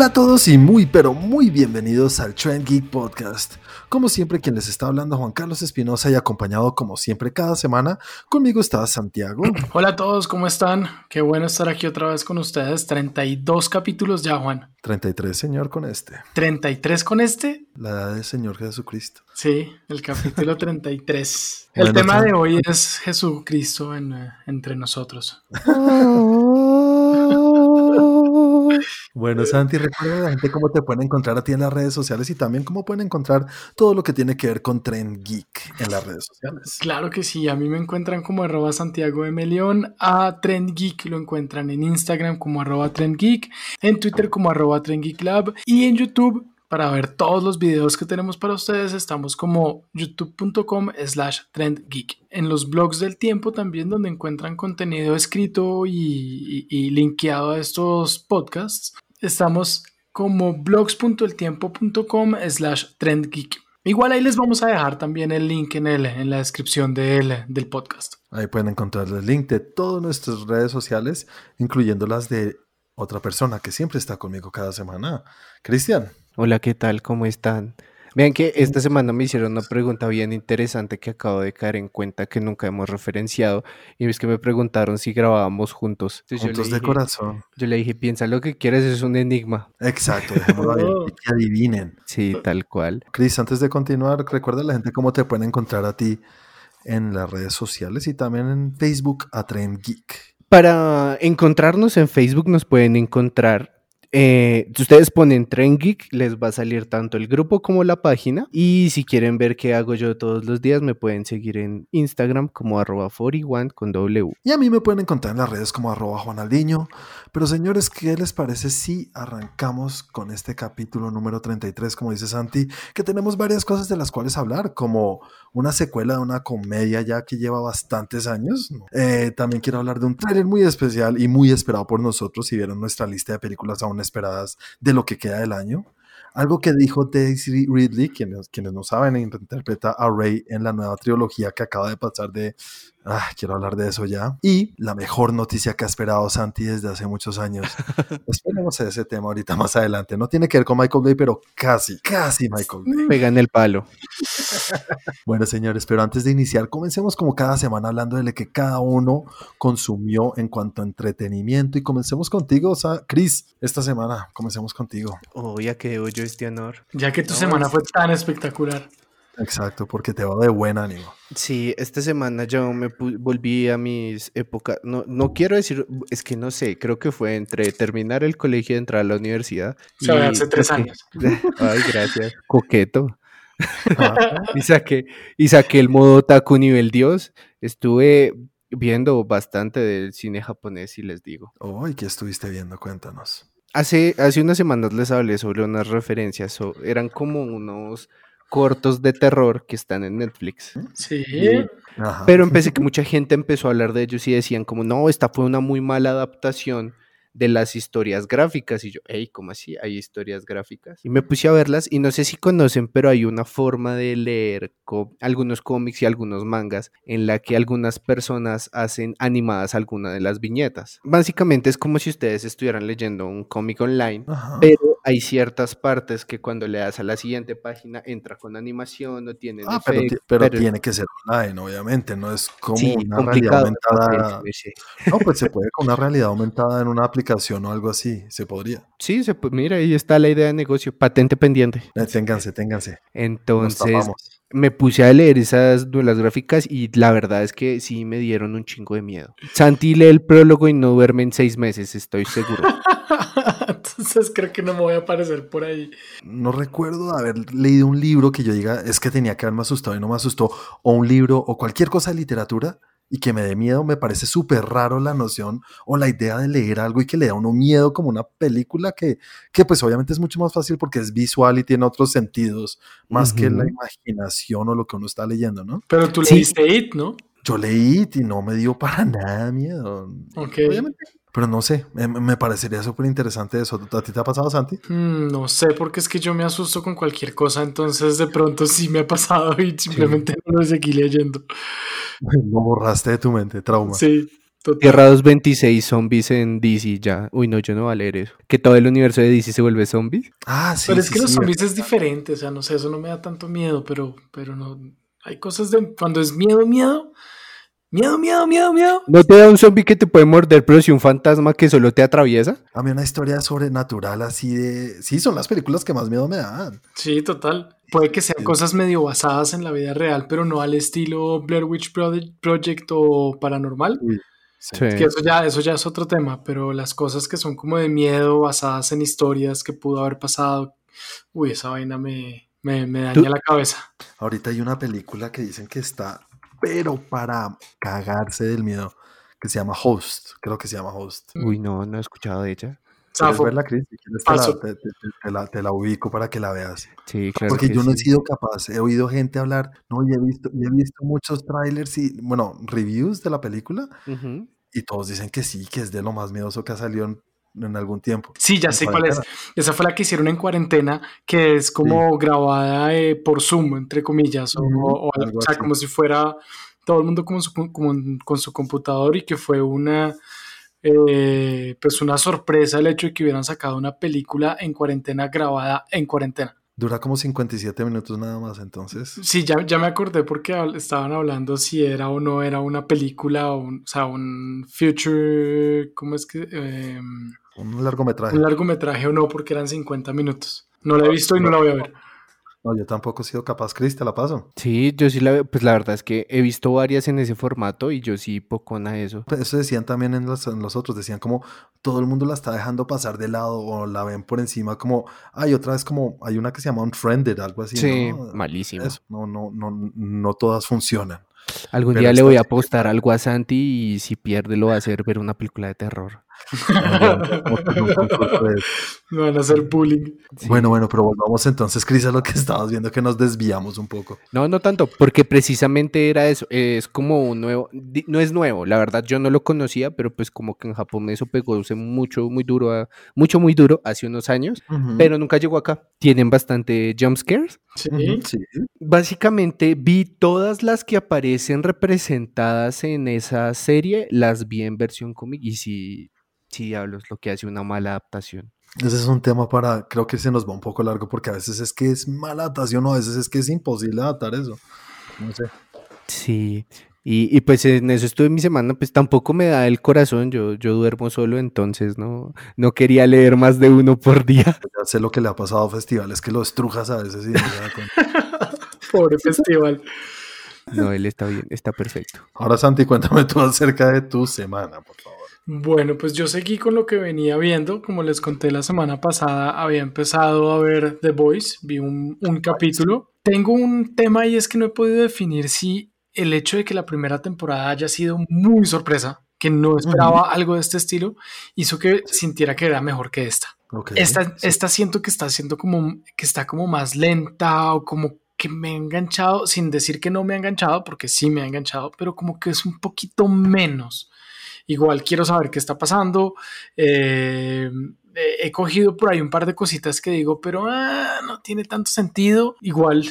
Hola a todos y muy pero muy bienvenidos al Trend Geek Podcast. Como siempre quien les está hablando Juan Carlos Espinosa y acompañado como siempre cada semana, conmigo está Santiago. Hola a todos, ¿cómo están? Qué bueno estar aquí otra vez con ustedes. 32 capítulos ya, Juan. 33, señor, con este. ¿33 con este? La edad del Señor Jesucristo. Sí, el capítulo 33. el tema de hoy es Jesucristo en, eh, entre nosotros. Bueno, Santi, recuerda a la gente cómo te pueden encontrar a ti en las redes sociales y también cómo pueden encontrar todo lo que tiene que ver con Trend Geek en las redes sociales. Claro que sí, a mí me encuentran como arroba Santiago de Melión, a Trend Geek lo encuentran en Instagram como arroba Trend Geek, en Twitter como arroba Trend Geek y en YouTube para ver todos los videos que tenemos para ustedes estamos como youtube.com slash trendgeek. En los blogs del tiempo también donde encuentran contenido escrito y, y, linkeado a estos podcasts, estamos como blogs.eltiempo.com slash trendgeek. Igual ahí les vamos a dejar también el link en, el, en la descripción del, del podcast. Ahí pueden encontrar el link de todas nuestras redes sociales, incluyendo las de otra persona que siempre está conmigo cada semana, Cristian. Hola, ¿qué tal? ¿Cómo están? Vean que esta semana me hicieron una pregunta bien interesante que acabo de caer en cuenta que nunca hemos referenciado y es que me preguntaron si grabábamos juntos. juntos de corazón. Yo le dije, piensa lo que quieres, es un enigma. Exacto, dejémoslo que adivinen. Sí, tal cual. Cris, antes de continuar, recuerda a la gente cómo te pueden encontrar a ti en las redes sociales y también en Facebook a Trend Geek. Para encontrarnos en Facebook nos pueden encontrar eh, ustedes ponen Tren Geek, les va a salir tanto el grupo como la página. Y si quieren ver qué hago yo todos los días, me pueden seguir en Instagram como arroba 41 con W. Y a mí me pueden encontrar en las redes como arroba Juanaldiño. Pero señores, ¿qué les parece si arrancamos con este capítulo número 33, como dice Santi, que tenemos varias cosas de las cuales hablar, como una secuela de una comedia ya que lleva bastantes años. Eh, también quiero hablar de un trailer muy especial y muy esperado por nosotros si vieron nuestra lista de películas aún esperadas de lo que queda del año. Algo que dijo Daisy Ridley, quienes, quienes no saben, interpreta a Rey en la nueva trilogía que acaba de pasar de Ah, quiero hablar de eso ya. Y la mejor noticia que ha esperado Santi desde hace muchos años. Esperemos ese tema ahorita más adelante. No tiene que ver con Michael Bay, pero casi, casi Michael Bay. Pega en el palo. bueno, señores, pero antes de iniciar, comencemos como cada semana hablando de lo que cada uno consumió en cuanto a entretenimiento. Y comencemos contigo, o sea, Chris, esta semana, comencemos contigo. Oh, ya que yo este honor. Ya que tu semana fue tan espectacular. Exacto, porque te va de buen ánimo. Sí, esta semana yo me volví a mis épocas, no, no quiero decir, es que no sé, creo que fue entre terminar el colegio y entrar a la universidad. O sea, hace tres años. Ay, gracias. Coqueto. y, saqué, y saqué el modo taku nivel Dios. Estuve viendo bastante del cine japonés y les digo. Ay, ¿qué estuviste viendo? Cuéntanos. Hace, hace unas semanas les hablé sobre unas referencias, eran como unos cortos de terror que están en Netflix. Sí. Pero empecé que mucha gente empezó a hablar de ellos y decían como, no, esta fue una muy mala adaptación de las historias gráficas. Y yo, hey, ¿cómo así? ¿Hay historias gráficas? Y me puse a verlas y no sé si conocen, pero hay una forma de leer algunos cómics y algunos mangas en la que algunas personas hacen animadas alguna de las viñetas. Básicamente es como si ustedes estuvieran leyendo un cómic online, pero hay ciertas partes que cuando le das a la siguiente página entra con animación, no tiene ah, pero, tiene que ser online, obviamente, no es como una realidad aumentada. No, pues se puede con una realidad aumentada en una aplicación o algo así, se podría. Sí, se, mira, ahí está la idea de negocio, patente pendiente. Eh, ténganse, ténganse. Entonces, me puse a leer esas las gráficas y la verdad es que sí me dieron un chingo de miedo. Santi lee el prólogo y no duerme en seis meses, estoy seguro. Entonces creo que no me voy a aparecer por ahí. No recuerdo haber leído un libro que yo diga, es que tenía que haberme asustado y no me asustó, o un libro o cualquier cosa de literatura y que me dé miedo, me parece súper raro la noción o la idea de leer algo y que le da uno miedo como una película que, que pues obviamente es mucho más fácil porque es visual y tiene otros sentidos más que la imaginación o lo que uno está leyendo, ¿no? Pero tú leíste It, ¿no? Yo leí It y no me dio para nada miedo. Ok. Obviamente pero no sé, me, parecería súper interesante eso. ¿A ti te ha pasado, Santi? Mm, no sé, porque es que yo me asusto con cualquier cosa, entonces de pronto sí me ha pasado y simplemente no lo seguí leyendo. No borraste de tu mente, trauma. Sí. Total. Tierra 226 zombies en DC ya. Uy, no, yo no voy a leer eso. Que todo el universo de DC se vuelve zombies. Ah, sí. pero es sí, que los sí, zombies es diferente, o sea, no sé, eso no me da tanto miedo, pero, pero no. Hay cosas de. Cuando es miedo, miedo. Miedo, miedo, miedo, miedo. ¿No te da un zombie que te puede morder, pero si un fantasma que solo te atraviesa? A mí una historia sobrenatural así de... Sí, son las películas que más miedo me dan. Sí, total. Puede que sean cosas medio basadas en la vida real, pero no al estilo Blair Witch Project o paranormal. Sí. Que eso ya, eso ya es otro tema, pero las cosas que son como de miedo, basadas en historias que pudo haber pasado, uy, esa vaina me, me, me daña Tú- la cabeza. Ahorita hay una película que dicen que está, pero para cagarse del miedo, que se llama Host. Creo que se llama Host. Uy, no, no he escuchado de ella. ¿Quieres verla, quieres, te la, te- te- te- la- te la ubico para que la veas. Sí, claro. Porque que yo no he sido capaz, he oído gente hablar, no, y he visto, y he visto muchos trailers y, bueno, reviews de la película, Ujú. y todos dicen que sí, que es de lo más miedoso que ha salido en, en algún tiempo. Sí, ya sé cuál es. Esa fue la que hicieron en cuarentena, que es como grabada eh, por Zoom, entre comillas, o, o- sea, así. como si fuera todo el mundo como su- como con su computador y que fue una, eh, pues una sorpresa el hecho de que hubieran sacado una película en cuarentena grabada en cuarentena. Dura como 57 minutos nada más, entonces. Sí, ya, ya me acordé porque estaban hablando si era o no era una película, o, un, o sea, un future, ¿cómo es que? Eh, Un largometraje. un largometraje o no, porque eran 50 minutos. No la he visto y no la voy a ver. No, yo tampoco he sido capaz, Cris, te la paso. Sí, yo sí la. Pues la verdad es que he visto varias en ese formato y yo sí pocona eso. Pues Eso decían también en los, en los otros, decían como todo el mundo la está dejando pasar de lado o la ven por encima como, hay otra vez como, hay una que se llama Unfriended, algo así. Sí, ¿no? malísimo. Eso, no, no, no, no todas funcionan. Algún Pero día le voy a apostar algo a Santi y si pierde lo va a hacer ver una película de terror. Me van a hacer bullying. Sí. Bueno, bueno, pero volvamos entonces, Cris, a lo que estabas viendo que nos desviamos un poco. No, no tanto, porque precisamente era eso, es como un nuevo, no es nuevo, la verdad yo no lo conocía, pero pues como que en Japón eso pegó mucho, muy duro, a- mucho, muy duro hace unos años, pero nunca llegó acá. Tienen bastante jump scares. Sí. Sí. Básicamente vi todas las que aparecen representadas en esa serie, las vi en versión cómic y sí, sí, diablos, lo que hace una mala adaptación. Ese es un tema para, creo que se nos va un poco largo porque a veces es que es mala adaptación o a veces es que es imposible adaptar eso. No sé. Sí, y, y pues en eso estuve mi semana, pues tampoco me da el corazón, yo, yo duermo solo, entonces no, no quería leer más de uno por día. Ya sé lo que le ha pasado a festivales, que lo estrujas a veces y no se da cuenta. Pobre festival. No, él está bien, está perfecto. Ahora, Santi, cuéntame tú acerca de tu semana, por favor. Bueno, pues yo seguí con lo que venía viendo. Como les conté la semana pasada, había empezado a ver The Voice, vi un, un capítulo. Tengo un tema y es que no he podido definir si el hecho de que la primera temporada haya sido muy sorpresa, que no esperaba algo de este estilo, hizo que sintiera que era mejor que esta. Ok, Esta, sí. esta siento que está siendo como que está como más lenta o como que me ha enganchado, sin decir que no me ha enganchado, porque sí me ha enganchado, pero como que es un poquito menos. Igual quiero saber qué está pasando. eh, he cogido por ahí un par de cositas que digo, pero ah, no tiene tanto sentido. Igual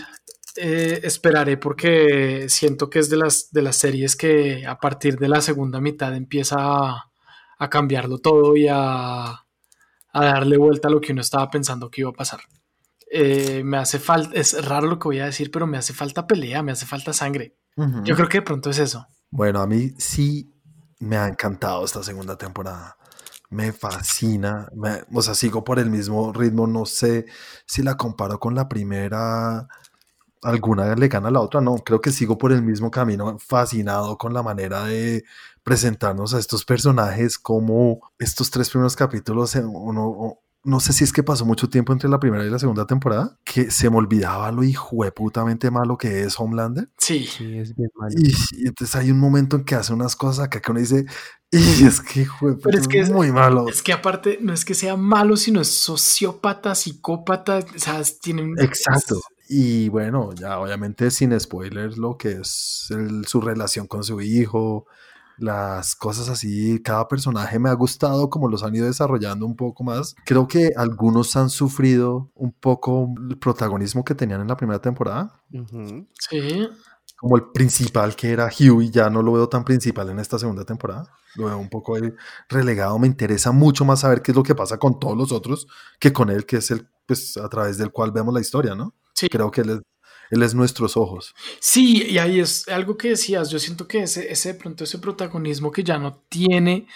eh, esperaré porque siento que es de las, de las series que a partir de la segunda mitad empieza a, a cambiarlo todo y a, a darle vuelta a lo que uno estaba pensando que iba a pasar. Eh, me hace falta, es raro lo que voy a decir, pero me hace falta pelea, me hace falta sangre. Yo creo que de pronto es eso. Bueno, a mí sí me ha encantado esta segunda temporada. Me fascina. me- o sea, sigo por el mismo ritmo. No sé si la comparo con la primera. Alguna le gana a la otra. No, creo que sigo por el mismo camino. Fascinado con la manera de presentarnos a estos personajes. Como estos tres primeros capítulos, eh, uno, no sé si es que pasó mucho tiempo entre la primera y la segunda temporada, que se me olvidaba lo hijueputamente malo que es Homelander. Sí, Sí, es bien malo. Y, y entonces hay un momento en que hace unas cosas acá que uno dice, y es que, Pero es que es- muy malo. es que aparte no es que sea malo, sino es sociópata, psicópata, o sea, tiene un... Exacto. Y bueno, ya obviamente sin spoilers, lo que es el- su relación con su hijo, las cosas así, cada personaje me ha gustado como los han ido desarrollando un poco más. Creo que algunos han sufrido un poco el protagonismo que tenían en la primera temporada. Sí, como el principal que era Huey, ya no lo veo tan principal en esta segunda temporada. Lo veo un poco relegado. Me interesa mucho más saber qué es lo que pasa con todos los otros que con él, que es el, pues, a través del cual vemos la historia, ¿no? Sí. Creo que él es, él es nuestros ojos. Sí, y ahí es algo que decías. Yo siento que ese, ese de pronto, ese protagonismo que ya no tiene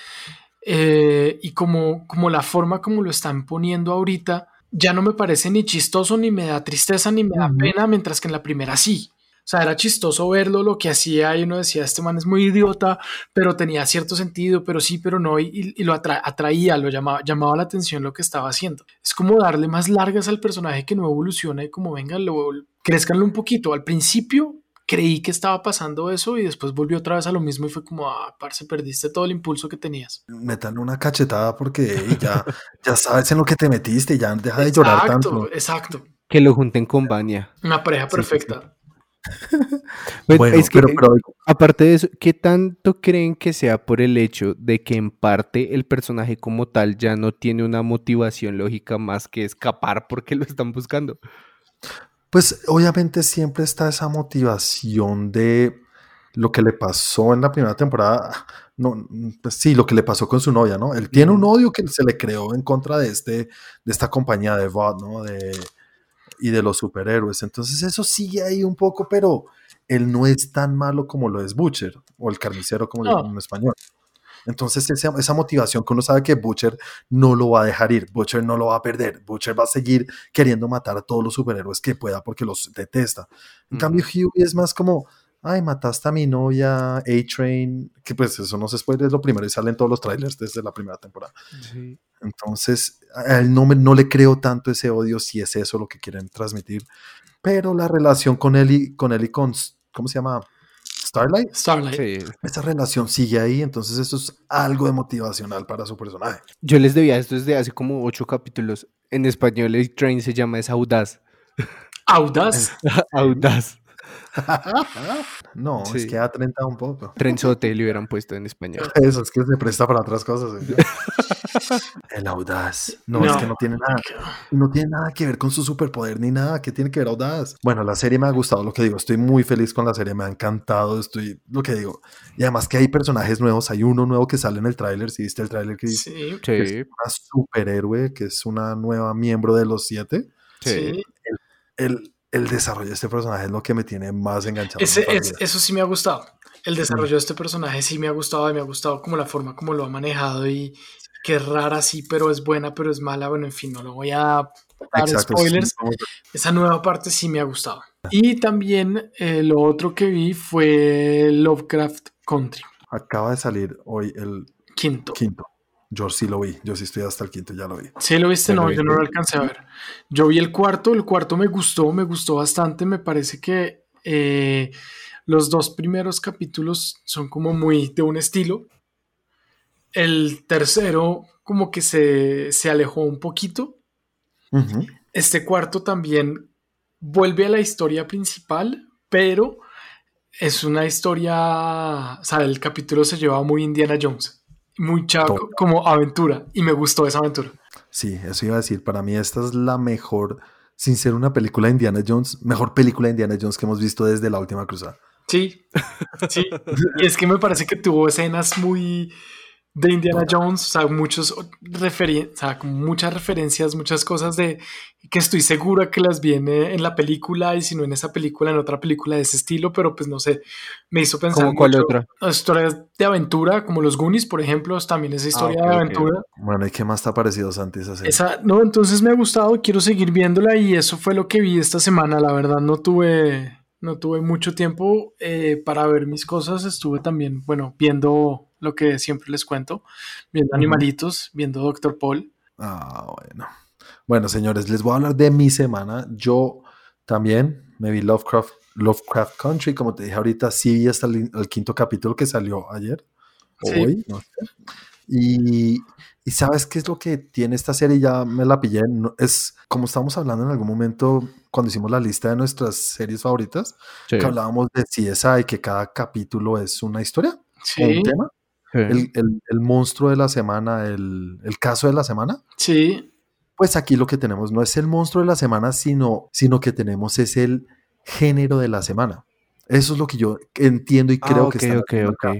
eh, y como, como la forma como lo están poniendo ahorita, ya no me parece ni chistoso, ni me da tristeza, ni me da pena, mientras que en la primera sí. O sea, era chistoso verlo, lo que hacía, y uno decía, este man es muy idiota, pero tenía cierto sentido, pero sí, pero no, y, y- y lo atra- atraía, lo llamaba, llamaba la atención lo que estaba haciendo. Es como darle más largas al personaje que no evoluciona y como venga, lo, crezcanlo un poquito. Al principio creí que estaba pasando eso y después volvió otra vez a lo mismo y fue como, ah, parce, perdiste todo el impulso que tenías. Metan una cachetada porque ya, ya sabes en lo que te metiste, ya deja de llorar tanto. exacto. Que lo junten con Vania. Una pareja Sí, sí, perfecta. Pues, Bueno, es que, pero, pero aparte de eso, ¿qué tanto creen que sea por el hecho de que en parte el personaje como tal ya no tiene una motivación lógica más que escapar porque lo están buscando? Pues obviamente siempre está esa motivación de lo que le pasó en la primera temporada. No, pues sí, lo que le pasó con su novia, ¿no? Él tiene un odio que se le creó en contra de, este, de esta compañía de VOD, ¿no? De, y de los superhéroes. Entonces eso sigue ahí un poco, pero él no es tan malo como lo es Butcher o el carnicero como le No. llaman en español. Entonces esa, esa motivación que uno sabe que Butcher no lo va a dejar ir, Butcher no lo va a perder, Butcher va a seguir queriendo matar a todos los superhéroes que pueda porque los detesta. En cambio Huey es más como, ay, mataste a mi novia, A-Train, que pues eso no se spoiler, es lo primero y salen todos los trailers desde la primera temporada. Entonces, a él no, me- no le creo tanto ese odio si es eso lo que quieren transmitir, pero la relación con él y con, él y con ¿cómo se llama? Starlight. Starlight. Sí. Esa relación sigue ahí, entonces eso es algo de motivacional para su personaje. Yo les debía esto desde hace como ocho capítulos. En español el train se llama es audaz. Audaz. audaz. No, es Sí. que a 30 un poco. Trenzote le hubieran puesto en español. Eso es que se presta para otras cosas. ¿eh? El audaz. No, es que no tiene nada. No tiene nada que ver con su superpoder ni nada. ¿Qué tiene que ver audaz? Bueno, la serie me ha gustado, lo que digo. Estoy muy feliz con la serie, me ha encantado. Estoy, lo que digo. Y además que hay personajes nuevos. Hay uno nuevo que sale en el tráiler. Si viste el tráiler que Sí, que es Sí, una superhéroe, que es una nueva miembro de los siete. sí. sí. El, el desarrollo de este personaje es lo que me tiene más enganchado. Ese, es- eso sí me ha gustado. El desarrollo de este personaje sí me ha gustado y me ha gustado como la forma como lo ha manejado y que es rara sí, pero es buena, pero es mala. Bueno, en fin, no lo voy a dar Exacto, spoilers. sí, Esa nueva parte sí me ha gustado. Y también eh, lo otro que vi fue Lovecraft Country, Acaba de salir hoy el quinto. quinto. Yo sí lo vi. Yo sí estoy hasta el quinto, ya lo vi. ¿Sí lo viste? ¿Ya lo No, yo no lo alcancé a ver. Yo vi el cuarto, el cuarto me gustó, me gustó bastante. Me parece que eh, los dos primeros capítulos son como muy de un estilo. El tercero como que se, se alejó un poquito. Este cuarto también vuelve a la historia principal, pero es una historia, o sea, el capítulo se lleva muy Indiana Jones, mucha Todo. co- como aventura, y me gustó esa aventura. Sí, eso iba a decir. Para mí esta es la mejor, sin ser una película de Indiana Jones, mejor película de Indiana Jones que hemos visto desde la última cruzada. Sí, sí. Y es que me parece que tuvo escenas muy de Indiana Jones, o sea, muchos referen o sea, como muchas referencias, muchas cosas de que estoy segura que las viene en la película y si no en esa película, en otra película de ese estilo, pero pues no sé, me hizo pensar ¿Cómo cuál mucho- otra? historias de aventura, como los Goonies, por ejemplo, también esa historia ok, de aventura. Bueno, ¿y qué más te ha parecido, Santi, esa serie? Esa, no, entonces me ha gustado, quiero seguir viéndola y eso fue lo que vi esta semana. La verdad no tuve, no tuve mucho tiempo eh, para ver mis cosas. Estuve también, bueno, viendo lo que siempre les cuento, viendo animalitos, viendo Doctor Paul. Ah, bueno. Bueno, señores, les voy a hablar de mi semana. Yo también me vi Lovecraft, Lovecraft Country, como te dije ahorita, sí vi hasta el, el quinto capítulo que salió ayer, o Sí. hoy, no sé. Y, y ¿sabes qué es lo que tiene esta serie? Ya me la pillé. no- es como estábamos hablando en algún momento cuando hicimos la lista de nuestras series favoritas, Sí. que hablábamos de CSI, que cada capítulo es una historia o Sí, un tema. Sí. El, el- el monstruo de la semana, el, el caso de la semana. sí, Pues aquí lo que tenemos no es el monstruo de la semana, sino, sino que tenemos es el género de la semana. Eso es lo que yo entiendo y Ah, creo ok, que están ok, haciendo ok. acá.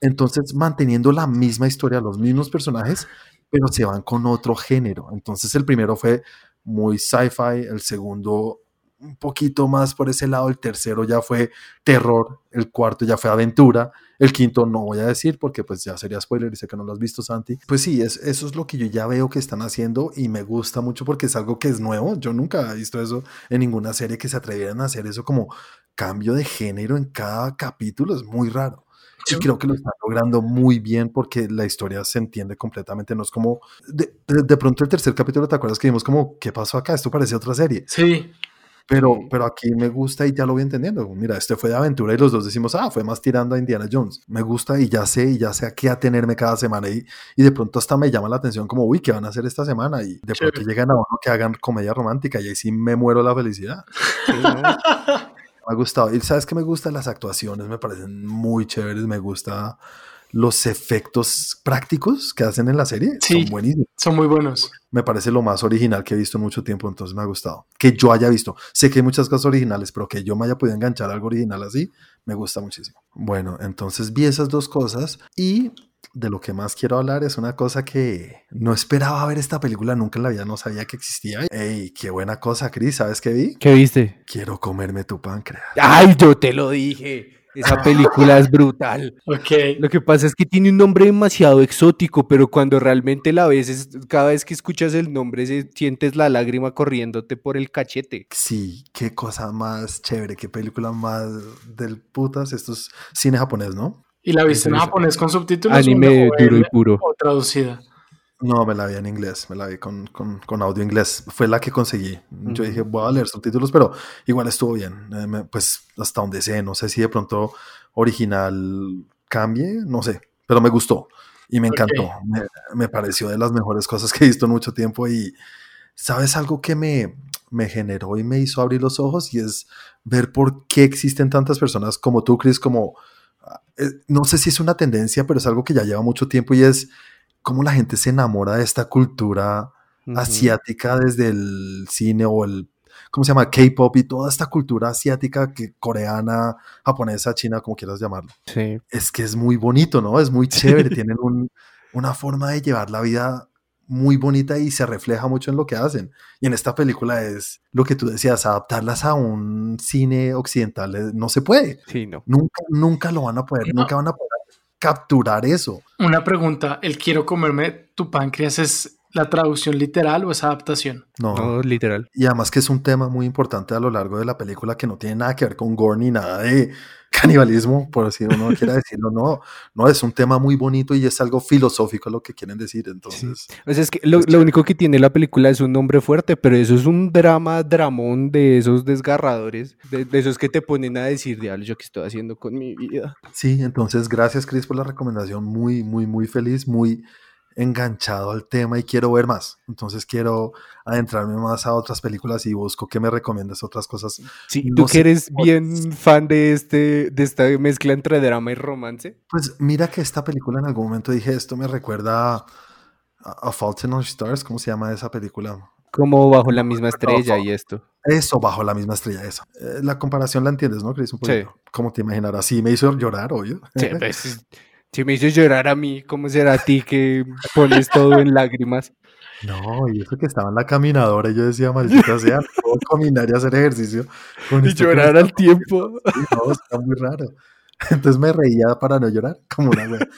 Entonces, manteniendo la misma historia, los mismos personajes, pero se van con otro género. Entonces, el primero fue muy sci-fi, el segundo un poquito más por ese lado, el tercero ya fue terror, el cuarto ya fue aventura, el quinto no voy a decir porque pues ya sería spoiler y sé que no lo has visto, Santi. Pues sí, es, eso es lo que yo ya veo que están haciendo y me gusta mucho porque es algo que es nuevo. Yo nunca he visto eso en ninguna serie que se atrevieran a hacer eso como cambio de género en cada capítulo, es muy raro. Y Sí. creo que lo están logrando muy bien porque la historia se entiende completamente. No es como. De, de- de pronto, el tercer capítulo, ¿te acuerdas que vimos como, ¿qué pasó acá? Esto parece otra serie. Sí, Pero, pero aquí me gusta y ya lo voy entendiendo. Mira, este fue de aventura y los dos decimos, ah, fue más tirando a Indiana Jones. Me gusta y ya sé, y ya sé a qué atenerme cada semana. Y, y de pronto hasta me llama la atención, como, uy, ¿qué van a hacer esta semana? Y de pronto llegan a uno que hagan comedia romántica y ahí sí me muero la felicidad. Sí, ¿no? Me ha gustado. Y sabes que me gustan las actuaciones, me parecen muy chéveres. Me gusta los efectos prácticos que hacen en la serie. Sí. Son buenísimos. son muy buenos. Me parece lo más original que he visto en mucho tiempo, entonces me ha gustado. Que yo haya visto. Sé que hay muchas cosas originales, pero que yo me haya podido enganchar a algo original así, me gusta muchísimo. Bueno, entonces vi esas dos cosas y de lo que más quiero hablar es una cosa que no esperaba ver esta película nunca en la vida, no sabía que existía. ¡Ey, qué buena cosa, Chris! ¿Sabes qué vi? ¿Qué viste? Quiero comerme tu páncreas. ¡Ay, yo te lo dije! Esa película es brutal. Lo que pasa es que tiene un nombre demasiado exótico, pero cuando realmente la ves, es- cada vez que escuchas el nombre, se- sientes la lágrima corriéndote por el cachete. Sí, qué cosa más chévere, qué película más del putas. Esto es cine japonés, ¿no? ¿Y la viste en japonés con subtítulos? Anime duro y puro. O traducida. No, me la vi en inglés, me la vi con, con, con audio inglés. Fue la que conseguí. Yo dije, voy a leer subtítulos, pero igual estuvo bien. Eh, pues hasta donde sé, no sé si de pronto original cambie, no sé, pero me gustó y me encantó. Me, me pareció de las mejores cosas que he visto en mucho tiempo y sabes algo que me, me generó y me hizo abrir los ojos y es ver por qué existen tantas personas como tú, Chris, como, ah, eh, no sé si es una tendencia, pero es algo que ya lleva mucho tiempo y es cómo la gente se enamora de esta cultura asiática desde el cine o el, ¿cómo se llama? K-pop y toda esta cultura asiática que coreana, japonesa, china, como quieras llamarlo. Sí. Es que es muy bonito, ¿no? Es muy chévere, tienen un- una forma de llevar la vida muy bonita y se refleja mucho en lo que hacen. Y en esta película es lo que tú decías, adaptarlas a un cine occidental eh, no se puede. Sí, no. Nunca, nunca lo van a poder, No. nunca van a poder capturar eso. Una pregunta, ¿el quiero comerme tu páncreas es la traducción literal o es adaptación? No. No, literal. Y además que es un tema muy importante a lo largo de la película que no tiene nada que ver con gore ni nada de canibalismo, por si uno quiera decirlo. No, no, es un tema muy bonito y es algo filosófico lo que quieren decir. Entonces, O sea, es que lo, Es lo único que tiene la película es un nombre fuerte, pero eso es un drama, dramón de esos desgarradores, de, de esos que te ponen a decir, diablo, ¿yo qué estoy haciendo con mi vida? sí, entonces gracias Chris por la recomendación. Muy, muy, muy feliz, muy enganchado al tema y quiero ver más. Entonces quiero adentrarme más a otras películas y busco que me recomiendes otras cosas. Sí, No tú que eres bien fan de, este, de esta mezcla entre drama y romance. Pues mira que esta película en algún momento dije, esto me recuerda a, a Fault in Our Stars, ¿cómo se llama esa película? Como bajo la misma estrella y esto. Eso, bajo la misma estrella, eso. Eh, la comparación la entiendes, ¿no, Chris? Un Sí. poquito. Como te imaginarás, sí me hizo llorar, obvio. Sí, pues, si me hizo llorar a mí, ¿cómo será a ti que pones todo en lágrimas? No, y eso que estaba en la caminadora y yo decía, maldita sea, no puedo caminar y hacer ejercicio. con Y me llorar al tiempo. pasando". No, está muy raro. Entonces me reía para no llorar, como una wea.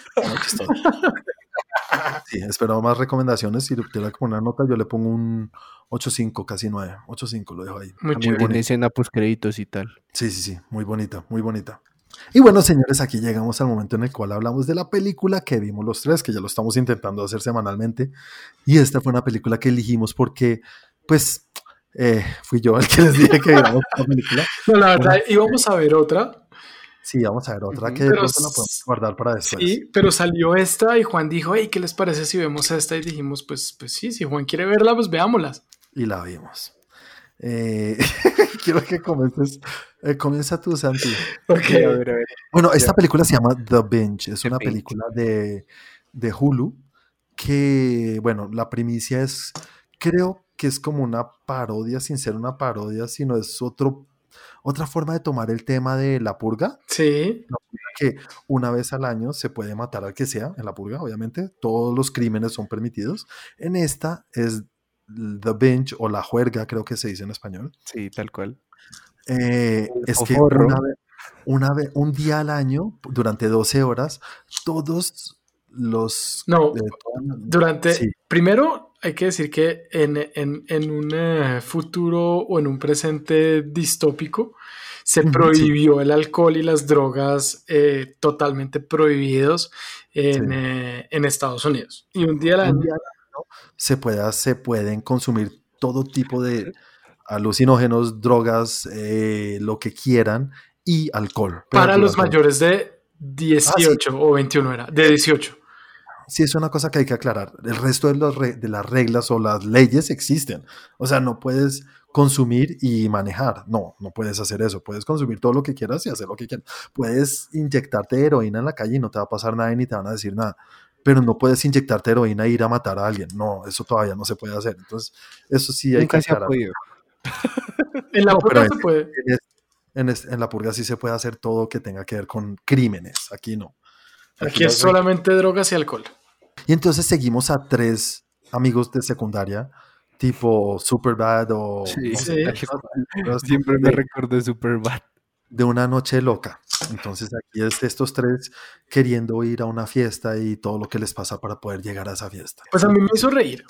Sí, espero más recomendaciones. Si tuviera poner una nota, yo le pongo un 8.5, casi 9. 8.5 lo dejo ahí. Muy Muy. Tiene escena post créditos y tal. Sí, sí, sí, muy bonita, muy bonita. Y bueno, señores, aquí llegamos al momento en el cual hablamos de la película que vimos los tres, que ya lo estamos intentando hacer semanalmente. Y esta fue una película que elegimos porque, pues, eh, fui yo el que les dije que viéramos esta película. No, la verdad, íbamos a ver otra. Sí, vamos a ver otra que Pero la podemos guardar para después. Sí, pero salió esta y Juan dijo, hey, ¿qué les parece si vemos esta? Y dijimos, pues, pues sí, si Juan quiere verla, pues veámoslas. Y la vimos. Eh, quiero que comiences. Eh, comienza tú, Santi. Ok. A ver, a ver. Bueno, esta película se llama The Binge. Es The una Binge. película de, de Hulu que, bueno, la primicia es, creo que es como una parodia, sin ser una parodia, sino es otro, otra forma de tomar el tema de la purga, Sí. que una vez al año se puede matar al que sea en la purga, obviamente, todos los crímenes son permitidos. En esta es the binge o la juerga, creo que se dice en español. Sí, tal cual. Eh, es que una vez, una vez- un día al año, durante 12 horas, todos los... No, eh, Durante, Sí. primero hay que decir que en, en- en un eh, futuro o en un presente distópico se sí. prohibió el alcohol y las drogas eh, totalmente prohibidos en, Sí. eh, en Estados Unidos. Y un día al un año, día al año se, pueda, se pueden consumir todo tipo de alucinógenos, drogas, eh, lo que quieran y alcohol. para los mayores de 18 o 21 era, de 18. Sí, es una cosa que hay que aclarar. El resto de, los re- de las reglas o las leyes existen. O sea, no puedes consumir y manejar. No, no puedes hacer eso. Puedes consumir todo lo que quieras y hacer lo que quieras. Puedes inyectarte heroína en la calle y no te va a pasar nada y ni te van a decir nada. Pero no puedes inyectarte heroína e ir a matar a alguien. No, eso todavía no se puede hacer. Entonces, eso sí hay Nunca que se ha aclarar. podido. En la No, purga se puede. En, es- en es- en la purga sí se puede hacer todo que tenga que ver con crímenes. Aquí no. Aquí es solamente drogas y alcohol. Y entonces seguimos a tres amigos de secundaria, tipo Superbad o Sí, no Sí. sé, Siempre me de, recuerdo Superbad. de una noche loca. Entonces aquí es estos tres queriendo ir a una fiesta y todo lo que les pasa para poder llegar a esa fiesta. Pues a mí me hizo reír.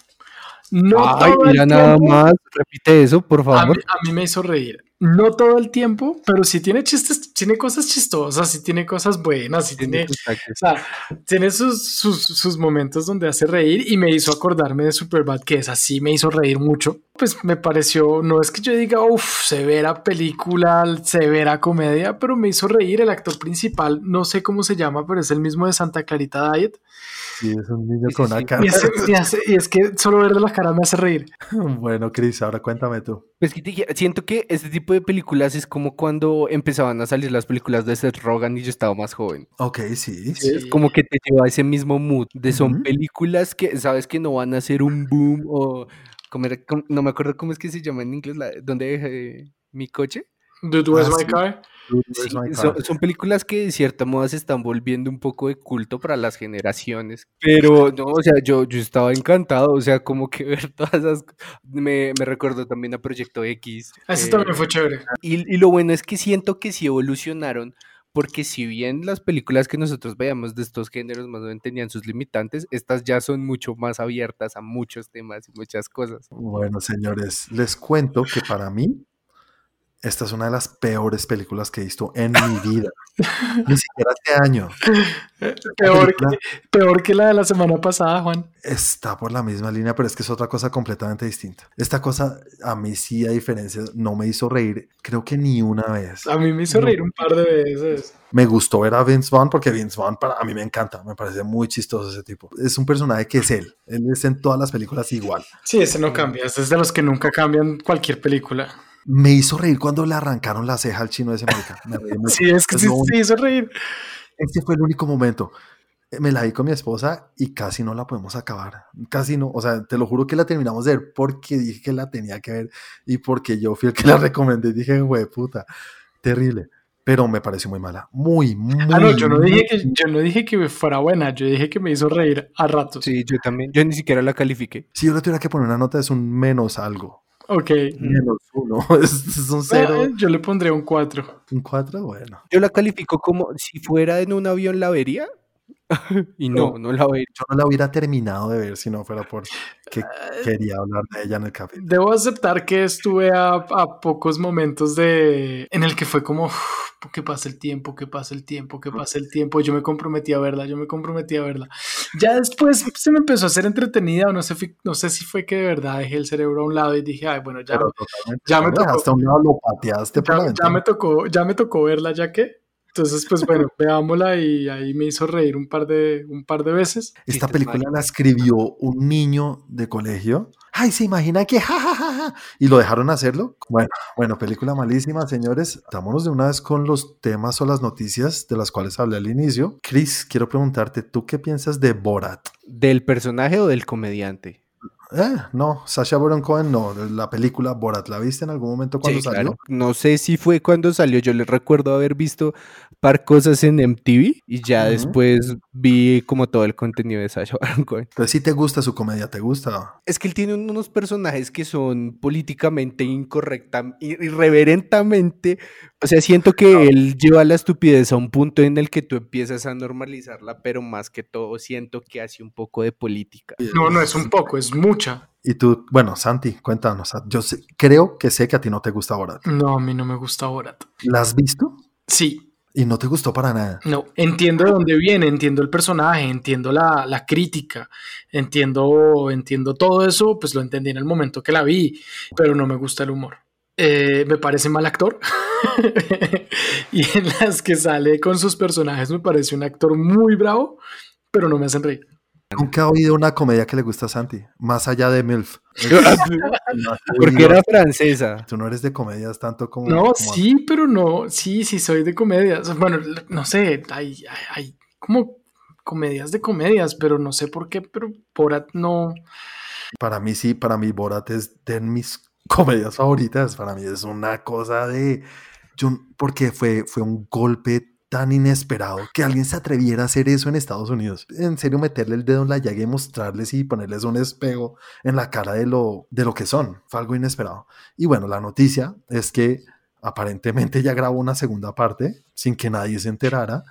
No Ay, mira nada tiempo. más. Repite eso, por A favor. mí, a mí me hizo reír. No todo el tiempo, pero sí tiene chistes, tiene cosas chistosas, sí tiene cosas buenas, sí tiene, Tiene sus o sea, tiene sus, sus, sus momentos donde hace reír y me hizo acordarme de Superbad, que esa sí me hizo reír mucho. Pues me pareció, no es que yo diga, uff, severa película, severa comedia, pero me hizo reír el actor principal, no sé cómo se llama, pero es el mismo de Santa Clarita Diet. Sí, es un niño Sí, con sí, una sí. cara. Y es, y hace- y es que solo verle la cara me hace reír. Bueno, Chris, ahora cuéntame tú. Pues que te siento que este tipo de películas es como cuando empezaban a salir las películas de Seth Rogen y yo estaba más joven. Ok, sí. Sí. Es como que te lleva a ese mismo mood de son películas que sabes que no van a ser un boom o como era- com- no me acuerdo cómo es que se llama en inglés, la, donde dejé mi coche. Dude, where's Ah, my sí. car? Sí, son, son películas que de cierta modo se están volviendo un poco de culto para las generaciones. Pero no, o sea, yo, yo estaba encantado, o sea, como que ver todas esas... Me, me recuerdo también a Proyecto X. Ese eh, también fue chévere. y, y lo bueno es que siento que sí evolucionaron, porque si bien las películas que nosotros veíamos de estos géneros más o menos tenían sus limitantes, estas ya son mucho más abiertas a muchos temas y muchas cosas. Bueno, señores, les cuento que para mí esta es una de las peores películas que he visto en mi vida. Ni siquiera este año. Peor que, peor que la de la semana pasada, Juan. Está por la misma línea, pero es que es otra cosa completamente distinta. Esta cosa a mí sí, a diferencia, no me hizo reír, creo que ni una vez. A mí me hizo No. reír un par de veces. Me gustó ver a Vince Vaughn porque Vince Vaughn para a mí me encanta, me parece muy chistoso ese tipo. Es un personaje que es él, él es en todas las películas igual. Sí, ese no cambia. Ese es de los que nunca cambian cualquier película. Me hizo reír cuando le arrancaron la ceja al chino de ese marica. Me reí. Sí, es que Es sí, sí hizo reír. Ese fue el único momento. Eh, Me la vi con mi esposa y casi no la podemos acabar. Casi no. O sea, te lo juro que la terminamos de ver porque dije que la tenía que ver y porque yo fui el que la recomendé. Dije, güey, puta, terrible. Pero me pareció muy mala. Muy, muy. Ah, no, yo no dije que yo no dije que fuera buena, yo dije que me hizo reír a ratos. Sí, yo también, yo ni siquiera la califiqué. Si yo le tuviera que poner una nota, es un menos algo. Ok. Menos uno. Es, es un cero. Ah, yo le pondré un 4. Un cuatro, bueno. Yo la califico como si fuera en un avión la vería. y no, no la vería. Yo no la hubiera terminado de ver si no fuera por que quería hablar de ella en el capítulo. Debo aceptar que estuve a, a pocos momentos de en el que fue como "Uf, que pase el tiempo, que pase el tiempo, que pase el tiempo. Yo me comprometí a verla, yo me comprometí a verla. Ya después se me empezó a hacer entretenida o no sé, no sé si fue que de verdad dejé el cerebro a un lado y dije, ay, bueno, ya, Pero ya me tocó. a un lado, lo pateaste ya, ya me tocó, ya me tocó verla ya que. Entonces, pues bueno, veámosla y ahí me hizo reír un par de, un par de veces. Esta película la escribió un niño de colegio. Ay, se imagina que ja, ja, ja, ja, y lo dejaron hacerlo. Bueno, bueno, película malísima, señores. Vámonos de una vez con los temas o las noticias de las cuales hablé al inicio. Chris, quiero preguntarte, ¿tú qué piensas de Borat? ¿Del personaje o del comediante? Eh, no, Sasha Baron Cohen no, la película Borat, ¿la viste en algún momento cuando Sí, salió? claro. No sé si fue cuando salió. Yo le recuerdo haber visto par cosas en MTV y ya después vi como todo el contenido de Sacha Baron Cohen. Entonces sí te gusta su comedia, ¿te gusta? Es que él tiene unos personajes que son políticamente incorrecta, irreverentemente. O sea, siento que él lleva la estupidez a un punto en el que tú empiezas a normalizarla, pero más que todo siento que hace un poco de política. No, no es un poco, es mucha. Y tú, bueno, Santi, cuéntanos. Yo sé- creo que sé que a ti no te gusta Borat. No, a mí no me gusta Borat. ¿La has visto? Sí, Y no te gustó para nada. no, entiendo de dónde viene, entiendo el personaje, entiendo la, la crítica, entiendo, entiendo todo eso, pues lo entendí en el momento que la vi, pero no me gusta el humor. Eh, me parece mal actor. y en las que sale con sus personajes me parece un actor muy bravo, pero no me hacen reír. Nunca he oído una comedia que le gusta a Santi, más allá de MILF. Porque era francesa. Tú no eres de comedias tanto como... No, como- sí, pero no, sí, sí soy de comedias. Bueno, no sé, hay, hay, hay como comedias de comedias, pero no sé por qué, pero Borat no. Para mí sí, para mí Borat es de mis comedias favoritas. Para mí es una cosa de... Yo, porque fue, fue un golpe tan inesperado que alguien se atreviera a hacer eso en Estados Unidos. En serio, meterle el dedo en la llaga y mostrarles y ponerles un espejo en la cara de lo, de lo que son. Fue algo inesperado. Y bueno, la noticia es que aparentemente ya grabó una segunda parte sin que nadie se enterara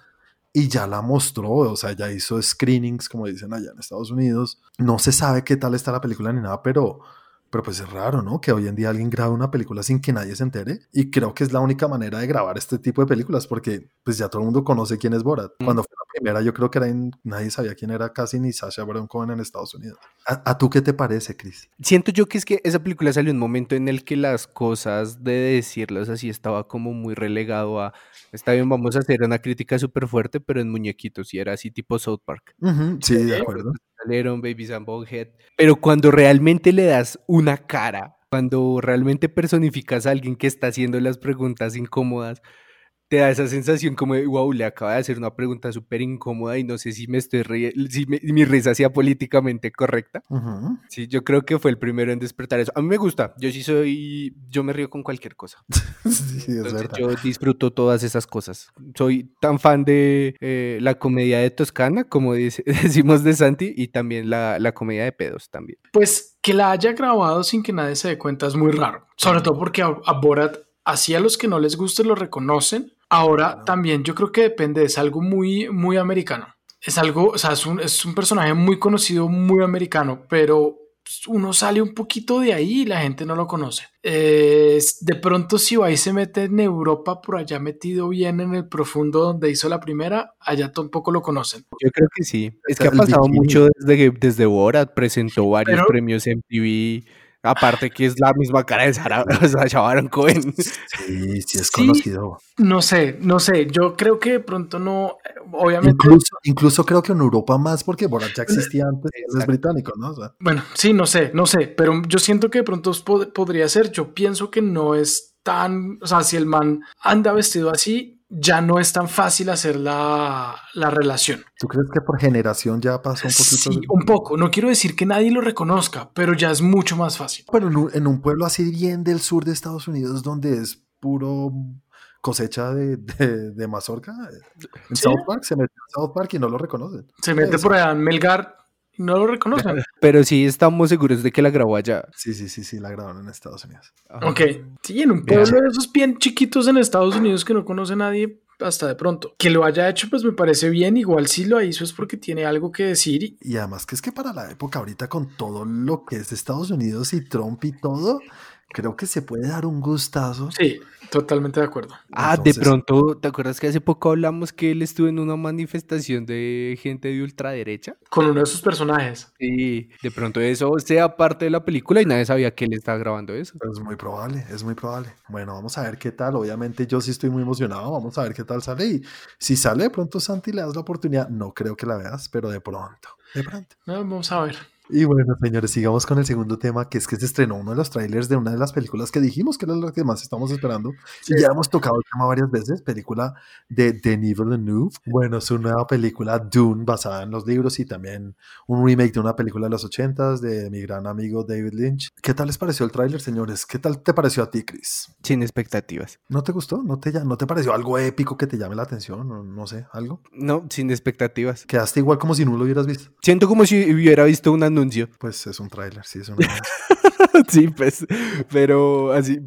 y ya la mostró, o sea, ya hizo screenings, como dicen allá en Estados Unidos. No se sabe qué tal está la película ni nada, pero, pero pues es raro, ¿no? Que hoy en día alguien grabe una película sin que nadie se entere. Y creo que es la única manera de grabar este tipo de películas, porque pues ya todo el mundo conoce quién es Borat. Mm. Cuando fue la primera, yo creo que era en- nadie sabía quién era casi ni Sasha Baron Cohen en Estados Unidos. ¿A, a tú qué te parece, Chris? Siento yo que es que esa película salió en un momento en el que las cosas de decirlas así estaba como muy relegado a, está bien, vamos a hacer una crítica súper fuerte, pero en muñequitos, y era así tipo South Park. Sí, de acuerdo. Salieron Babies and Bonehead, pero cuando realmente le das una cara, cuando realmente personificas a alguien que está haciendo las preguntas incómodas, te da esa sensación como de, wow, le acaba de hacer una pregunta súper incómoda y no sé si me estoy riendo, si me- mi risa sea políticamente correcta. Ujú. Sí, yo creo que fue el primero en despertar eso. A mí me gusta, yo sí soy, yo me río con cualquier cosa. sí, es Entonces, verdad. yo disfruto todas esas cosas. Soy tan fan de eh, la comedia de Toscana, como dice- decimos de Santi, y también la, la comedia de pedos también. Pues que la haya grabado sin que nadie se dé cuenta es muy raro. Sobre todo porque a, a Borat, así a los que no les guste lo reconocen. Ahora también yo creo que depende, es algo muy, muy americano. Es algo, o sea, es un, es un personaje muy conocido, muy americano, pero uno sale un poquito de ahí y la gente no lo conoce. Eh, es- de pronto si va y se mete en Europa, por allá metido bien en el profundo donde hizo la primera, allá tampoco lo conocen. Yo creo que sí. Es que ha pasado bikini. mucho desde, que- desde Borat, presentó varios Pero- premios en TV. Aparte que es la misma cara de Sara, Sacha Baron Cohen. Sí, sí es Sí. conocido. No sé, no sé, yo creo que de pronto no, obviamente... Incluso, incluso creo que en Europa más, porque Borat ya existía antes, es británico, ¿no? O sea, Bueno, sí, no sé, no sé, pero yo siento que de pronto pod- podría ser. Yo pienso que no es tan, o sea, si el man anda vestido así, ya no es tan fácil hacer la, la relación. ¿tú crees que por generación ya pasó un poquito? Sí, de- un poco. No quiero decir que nadie lo reconozca, pero ya es mucho más fácil. Pero en un, en un pueblo así bien del sur de Estados Unidos, donde es puro cosecha de, de, de mazorca, en Sí. South Park, se mete en South Park y no lo reconocen. Se mete Eso. por allá en Melgar no lo reconocen. Pero sí estamos seguros de que la grabó allá. Sí, sí, sí, sí, la grabaron en Estados Unidos. Ok, sí, en un pueblo de esos bien chiquitos en Estados Unidos que no conoce nadie hasta de pronto. Que lo haya hecho, pues me parece bien. Igual si lo hizo es porque tiene algo que decir y Y además que es que para la época ahorita con todo lo que es Estados Unidos y Trump y todo, creo que se puede dar un gustazo. sí, totalmente de acuerdo. Ah, de pronto, ¿te acuerdas que hace poco hablamos que él estuvo en una manifestación de gente de ultraderecha? Con uno de sus personajes. Sí, de pronto eso sea parte de la película y nadie sabía que él estaba grabando eso. Es muy probable, es muy probable. Bueno, vamos a ver qué tal. Obviamente yo sí estoy muy emocionado. Vamos a ver qué tal sale. Y si sale de pronto Santi le das la oportunidad, no creo que la veas, pero de pronto, de pronto. Vamos a ver. Y bueno, señores, sigamos con el segundo tema, que es que se estrenó uno de los trailers de una de las películas que dijimos que era la que más estamos esperando. Y ya hemos tocado el tema varias veces, película de Denis Villeneuve. Bueno, es una nueva película, Dune, basada en los libros y también un remake de una película de los ochentas de mi gran amigo David Lynch. ¿Qué tal les pareció el tráiler, señores? ¿Qué tal te pareció a ti, Chris? Sin expectativas. ¿No te gustó? ¿No te, ¿No te pareció algo épico que te llame la atención? No, no sé, ¿algo? No, sin expectativas. Quedaste igual como si no lo hubieras visto. Siento como si hubiera visto un anuncio. Pues es un tráiler, sí, es un Sí, pues, pero así,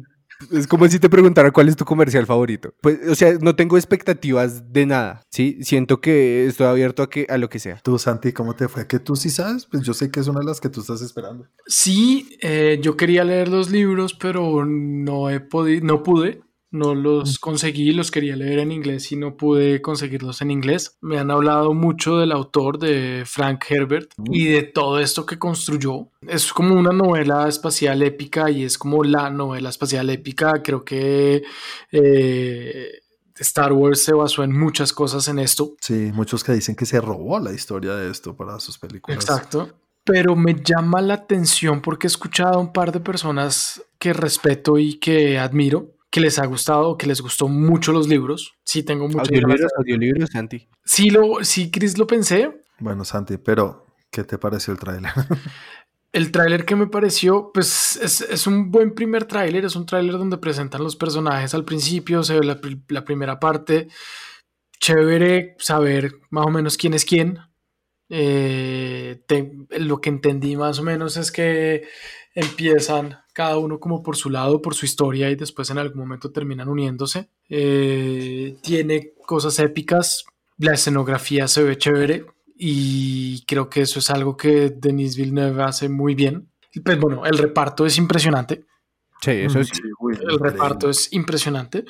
es como si te preguntara cuál es tu comercial favorito. Pues, o sea, no tengo expectativas de nada, ¿sí? Siento que estoy abierto a, que, a lo que sea. Tú, Santi, ¿cómo te fue? Que tú sí sabes, pues yo sé que es una de las que tú estás esperando. Sí, eh, yo quería leer los libros, pero no he podido, no pude. No los conseguí, los quería leer en inglés y no pude conseguirlos en inglés. Me han hablado mucho del autor de Frank Herbert y de todo esto que construyó. Es como una novela espacial épica y es como la novela espacial épica. Creo que eh, Star Wars se basó en muchas cosas en esto. Sí, muchos que dicen que se robó la historia de esto para sus películas. Exacto. Pero me llama la atención porque he escuchado a un par de personas que respeto y que admiro que les ha gustado, que les gustó mucho los libros. Sí, tengo muchos audiolibros, audiolibros, Santi. Sí, lo, sí, Chris, lo pensé. Bueno, Santi, pero ¿qué te pareció el tráiler? el tráiler que me pareció, pues es, un buen primer tráiler, es un tráiler donde presentan los personajes al principio, se ve la, primera parte. Chévere saber más o menos quién es quién. Eh, lo que entendí más o menos es que empiezan cada uno como por su lado, por su historia y después en algún momento terminan uniéndose. Eh, tiene cosas épicas, la escenografía se ve chévere y creo que eso es algo que Denis Villeneuve hace muy bien. Pues bueno, el reparto es impresionante. Sí, eso es. el reparto es impresionante.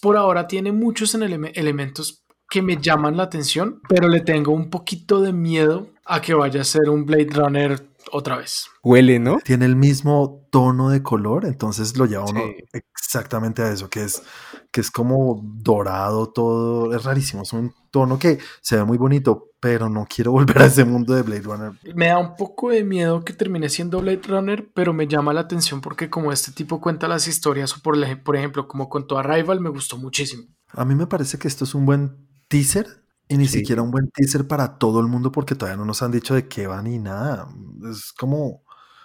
por ahora tiene muchos elementos que me llaman la atención, pero le tengo un poquito de miedo a que vaya a ser un Blade Runner otra vez. Huele, ¿no? Tiene el mismo tono de color, entonces lo lleva uno exactamente a eso, que es, que es como dorado todo, es rarísimo, es un tono que se ve muy bonito, pero no quiero volver a ese mundo de Blade Runner. Me da un poco de miedo que termine siendo Blade Runner, pero me llama la atención porque como este tipo cuenta las historias, o por, por ejemplo, como contó Arrival, me gustó muchísimo. A mí me parece que esto es un buen teaser y ni siquiera un buen teaser para todo el mundo porque todavía no nos han dicho de qué va ni nada. Es como,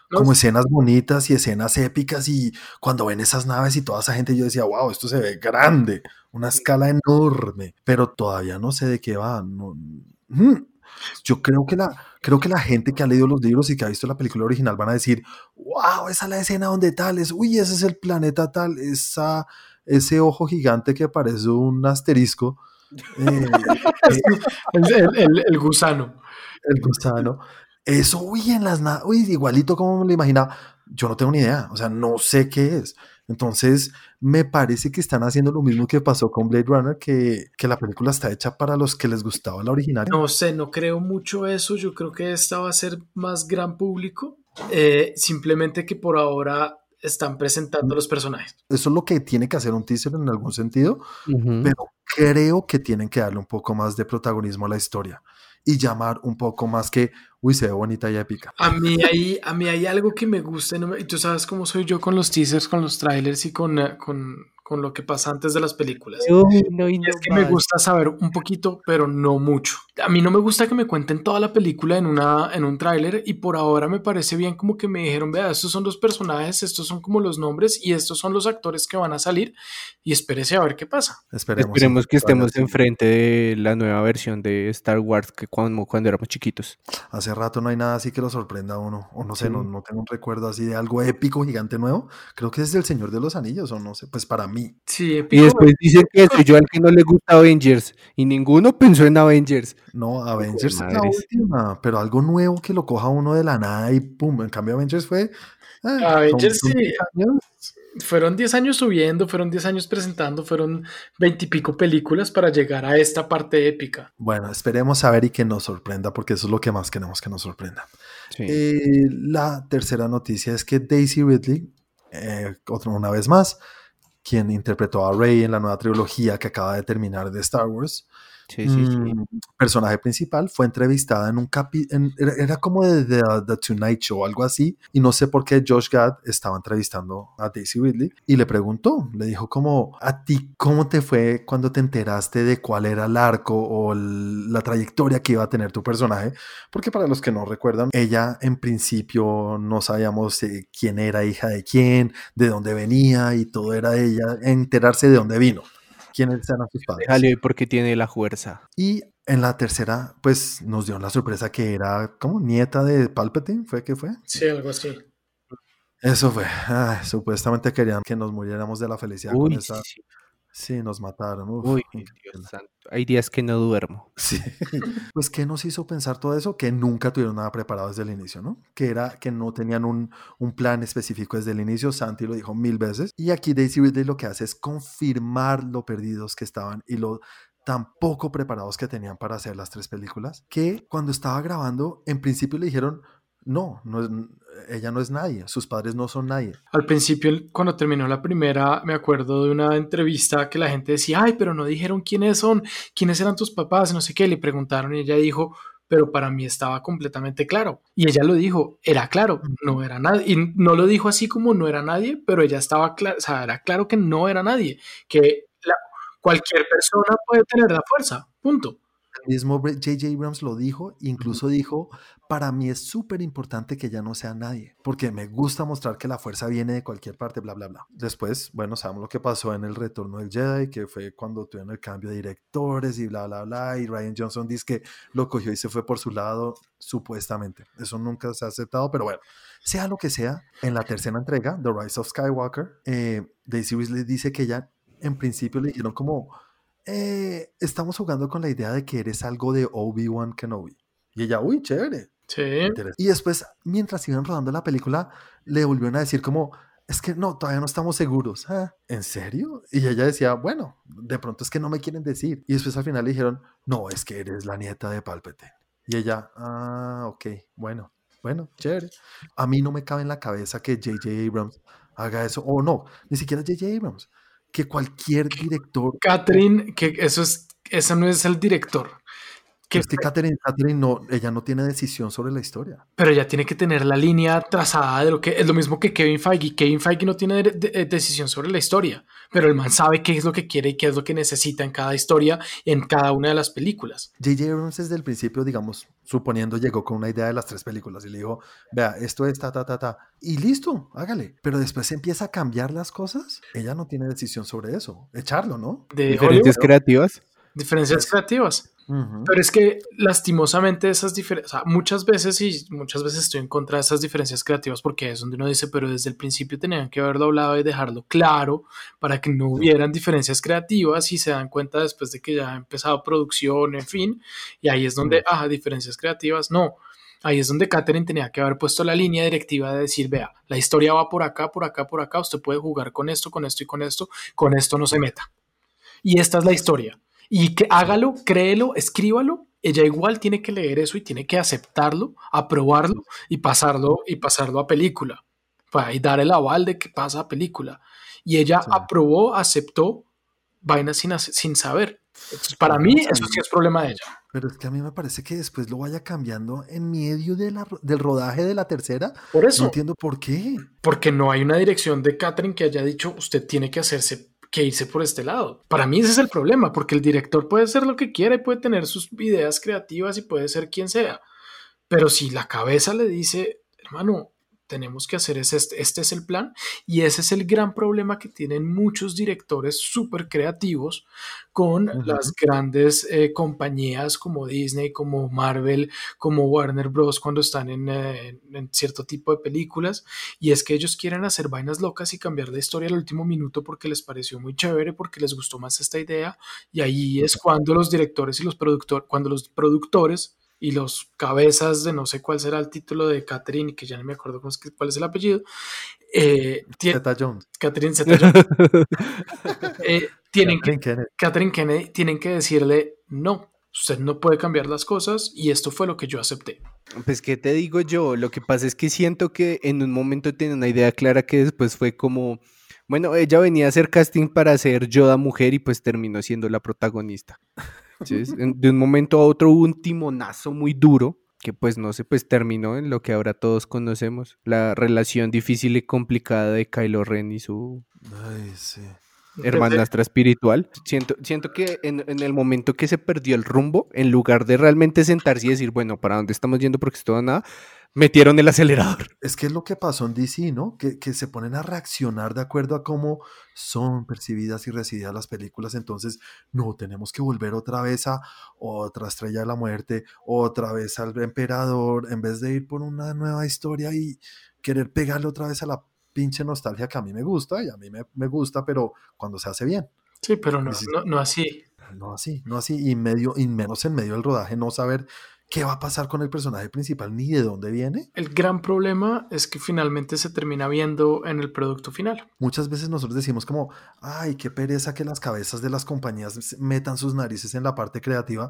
como escenas bonitas y escenas épicas y cuando ven esas naves y toda esa gente yo decía, wow, esto se ve grande, una escala enorme, pero todavía no sé de qué va. Yo creo que, la, creo que la gente que ha leído los libros y que ha visto la película original van a decir, wow, esa es la escena donde tal es, uy, ese es el planeta tal, esa, ese ojo gigante que parece un asterisco eh, el, gusano. El gusano. Eso, uy, en las uy, igualito como me lo imaginaba. Yo no tengo ni idea, o sea, no sé qué es. Entonces, me parece que están haciendo lo mismo que pasó con Blade Runner, que, que, la película está hecha para los que les gustaba la original. No sé, no creo mucho eso. Yo creo que esta va a ser más gran público. Eh, simplemente que por ahora están presentando los personajes. Eso es lo que tiene que hacer un teaser en algún sentido, pero creo que tienen que darle un poco más de protagonismo a la historia y llamar un poco más que, uy, se ve bonita y épica. A mí hay, a mí hay algo que me gusta, y tú sabes cómo soy yo con los teasers, con los trailers y con, eh, con, con lo que pasa antes de las películas. es que me gusta saber un poquito, pero no mucho. A mí no me gusta que me cuenten toda la película en, una, en un tráiler y por ahora me parece bien como que me dijeron, vea, estos son los personajes, estos son como los nombres y estos son los actores que van a salir y espérese a ver qué pasa. Esperemos, Esperemos que estemos enfrente de la nueva versión de Star Wars que cuando, cuando éramos chiquitos. Hace rato no hay nada así que lo sorprenda a uno, o no sé, no, no tengo un recuerdo así de algo épico, gigante nuevo. Creo que es El Señor de los Anillos, o no sé, pues para mí Sí, y después dicen que soy yo al que no le gusta Avengers y ninguno pensó en Avengers. No, Avengers es la última, pero algo nuevo que lo coja uno de la nada y pum, en cambio Avengers fue... Eh, Avengers sí. Fueron 10 años subiendo, fueron 10 años presentando, fueron 20 y pico películas para llegar a esta parte épica. Bueno, esperemos a ver y que nos sorprenda, porque eso es lo que más queremos que nos sorprenda. Eh, la tercera noticia es que Daisy Ridley, eh, otra una vez más, quien interpretó a Rey en la nueva trilogía que acaba de terminar de Star Wars, Sí, sí, sí. mm, personaje principal, fue entrevistada en un capítulo, era, como de, uh, The Tonight Show algo así, y no sé por qué Josh Gad estaba entrevistando a Daisy Ridley y le preguntó, le dijo como, ¿a ti cómo te fue cuando te enteraste de cuál era el arco o la trayectoria que iba a tener tu personaje? Porque para los que no recuerdan, ella en principio no sabíamos eh, quién era hija de quién, de dónde venía y todo era ella, enterarse de dónde vino. ¿Quiénes eran sus padres? Déjale porque tiene la fuerza. Y en la tercera, pues nos dio la sorpresa que era como nieta de Palpatine, ¿fue que fue? Sí, algo así. Eso fue. Ay, supuestamente querían que nos muriéramos de la felicidad Uy, con esa. sí, Sí, nos mataron. uf, uy. Dios santo. Hay días que no duermo. Sí. Pues, ¿qué nos hizo pensar todo eso? Que nunca tuvieron nada preparado desde el inicio, ¿no? Que era que no tenían un, un plan específico desde el inicio. Santi lo dijo mil veces. Y aquí Daisy Ridley lo que hace es confirmar lo perdidos que estaban y lo tan poco preparados que tenían para hacer las tres películas, que cuando estaba grabando, en principio le dijeron, no, no es, ella no es nadie, sus padres no son nadie. Al principio, cuando terminó la primera, me acuerdo de una entrevista que la gente decía, ay, pero no dijeron quiénes son, quiénes eran tus papás, no sé qué, le preguntaron y ella dijo, pero para mí estaba completamente claro. Y ella lo dijo, era claro, no era nadie. Y no lo dijo así como no era nadie, pero ella estaba claro, o sea, era claro que no era nadie, que cualquier persona puede tener la fuerza, punto. Mismo J.J. Abrams lo dijo, incluso dijo, para mí es súper importante que ella no sea nadie, porque me gusta mostrar que la fuerza viene de cualquier parte, bla, bla, bla. Después, bueno, sabemos lo que pasó en el retorno del Jedi, que fue cuando tuvieron el cambio de directores y bla, bla, bla, y Ryan Johnson dice que lo cogió y se fue por su lado, supuestamente. Eso nunca se ha aceptado, pero bueno, sea lo que sea, en la tercera entrega, The Rise of Skywalker, eh, Daisy Ridley dice que ella, en principio le dijeron como, eh, estamos jugando con la idea de que eres algo de Obi-Wan Kenobi. Y ella, uy, chévere. Sí. Y después, mientras iban rodando la película, le volvieron a decir como, es que no, todavía no estamos seguros. "Ah, ¿En serio? Y ella decía, bueno, de pronto es que no me quieren decir. Y después al final le dijeron, no, es que eres la nieta de Palpatine. Y ella, ah, ok, bueno, bueno, chévere. A mí no me cabe en la cabeza que J.J. Abrams haga eso, o no, ni siquiera J.J. Abrams, que cualquier director Catherine, que eso es, eso no es el director. Que, es que Catherine, Catherine no, ella no tiene decisión sobre la historia. pero ella tiene que tener la línea trazada de lo que es lo mismo que Kevin Feige. Kevin Feige no tiene de- de- decisión sobre la historia, pero el man sabe qué es lo que quiere y qué es lo que necesita en cada historia, en cada una de las películas. J.J. Abrams desde el principio, digamos, suponiendo, llegó con una idea de las tres películas y le dijo, vea, esto es ta, ta, ta, ta, y listo, hágale. Pero después empieza a cambiar las cosas. Ella no tiene decisión sobre eso. Echarlo, ¿no? De Diferencias Hollywood, creativas. diferencias creativas. Pero es que lastimosamente esas diferencias, o sea, muchas veces y muchas veces estoy en contra de esas diferencias creativas porque es donde uno dice, pero desde el principio tenían que haberlo hablado y dejarlo claro para que no hubieran diferencias creativas y se dan cuenta después de que ya ha empezado producción, en fin, y ahí es donde, ah, diferencias creativas, no. Ahí es donde Catherine tenía que haber puesto la línea directiva de decir, vea, la historia va por acá, por acá, por acá, usted puede jugar con esto, con esto y con esto, con esto no se meta. Y esta es la historia. Y que hágalo, créelo, escríbalo. Ella igual tiene que leer eso y tiene que aceptarlo, aprobarlo y pasarlo y pasarlo a película. Para y dar el aval de que pasa a película. Y ella Sí. aprobó, aceptó vainas sin, sin saber. Entonces, para mí, eso sí es problema de ella. Pero es que a mí me parece que después lo vaya cambiando en medio de la, ro- del rodaje de la tercera. Por No eso, entiendo por qué. porque no hay una dirección de Catherine que haya dicho usted tiene que hacerse que irse por este lado. Para mí ese es el problema, porque el director puede hacer lo que quiera y puede tener sus ideas creativas y puede ser quien sea. Pero si la cabeza le dice, hermano, tenemos que hacer es este, este es el plan, y ese es el gran problema que tienen muchos directores súper creativos con las grandes eh, compañías como Disney, como Marvel, como Warner Bros. cuando están en, eh, en cierto tipo de películas, y es que ellos quieren hacer vainas locas y cambiar la historia al último minuto porque les pareció muy chévere, porque les gustó más esta idea, y ahí es cuando los directores y los productores, cuando los productores y los cabezas de no sé cuál será el título de Catherine, que ya no me acuerdo cómo es que- cuál es el apellido, eh, Zeta Jones. Catherine Zeta-Jones, eh, tienen que Kathleen Kennedy. Catherine Kennedy tienen que decirle no, usted no puede cambiar las cosas y esto fue lo que yo acepté. Pues, ¿qué te digo yo? Lo que pasa es que siento que en un momento tenía una idea clara que después fue como, bueno, ella venía a hacer casting para ser Yoda mujer y pues terminó siendo la protagonista. De un momento a otro hubo un timonazo muy duro que pues no sé, pues terminó en lo que ahora todos conocemos, la relación difícil y complicada de Kylo Ren y su hermanastra espiritual. Siento, siento que en, en, el momento que se perdió el rumbo, en lugar de realmente sentarse y decir, bueno, ¿para dónde estamos yendo? Porque esto nada, metieron el acelerador. Es que es lo que pasó en DC, ¿no? Que, que, se ponen a reaccionar de acuerdo a cómo son percibidas y recibidas las películas. Entonces, no, tenemos que volver otra vez a otra estrella de la muerte, otra vez al emperador, en vez de ir por una nueva historia y querer pegarle otra vez a la pinche nostalgia que a mí me gusta y a mí me, me gusta, pero cuando se hace bien. Sí, pero no, no, no así. No así, no así, y medio, y menos en medio del rodaje, no saber qué va a pasar con el personaje principal ni de dónde viene. El gran problema es que finalmente se termina viendo en el producto final. Muchas veces nosotros decimos como, ay, qué pereza que las cabezas de las compañías metan sus narices en la parte creativa.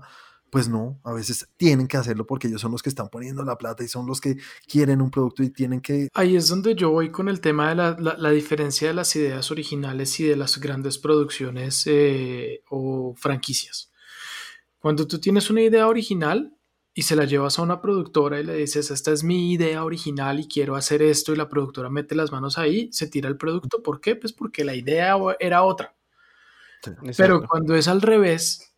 Pues no, a veces tienen que hacerlo porque ellos son los que están poniendo la plata y son los que quieren un producto y tienen que... Ahí es donde yo voy con el tema de la, la, la diferencia de las ideas originales y de las grandes producciones eh, o franquicias. Cuando tú tienes una idea original, y se la llevas a una productora y le dices, esta es mi idea original y quiero hacer esto y la productora mete las manos ahí, se tira el producto. ¿Por qué? Pues porque la idea era otra. Sí, Pero cuando es al revés,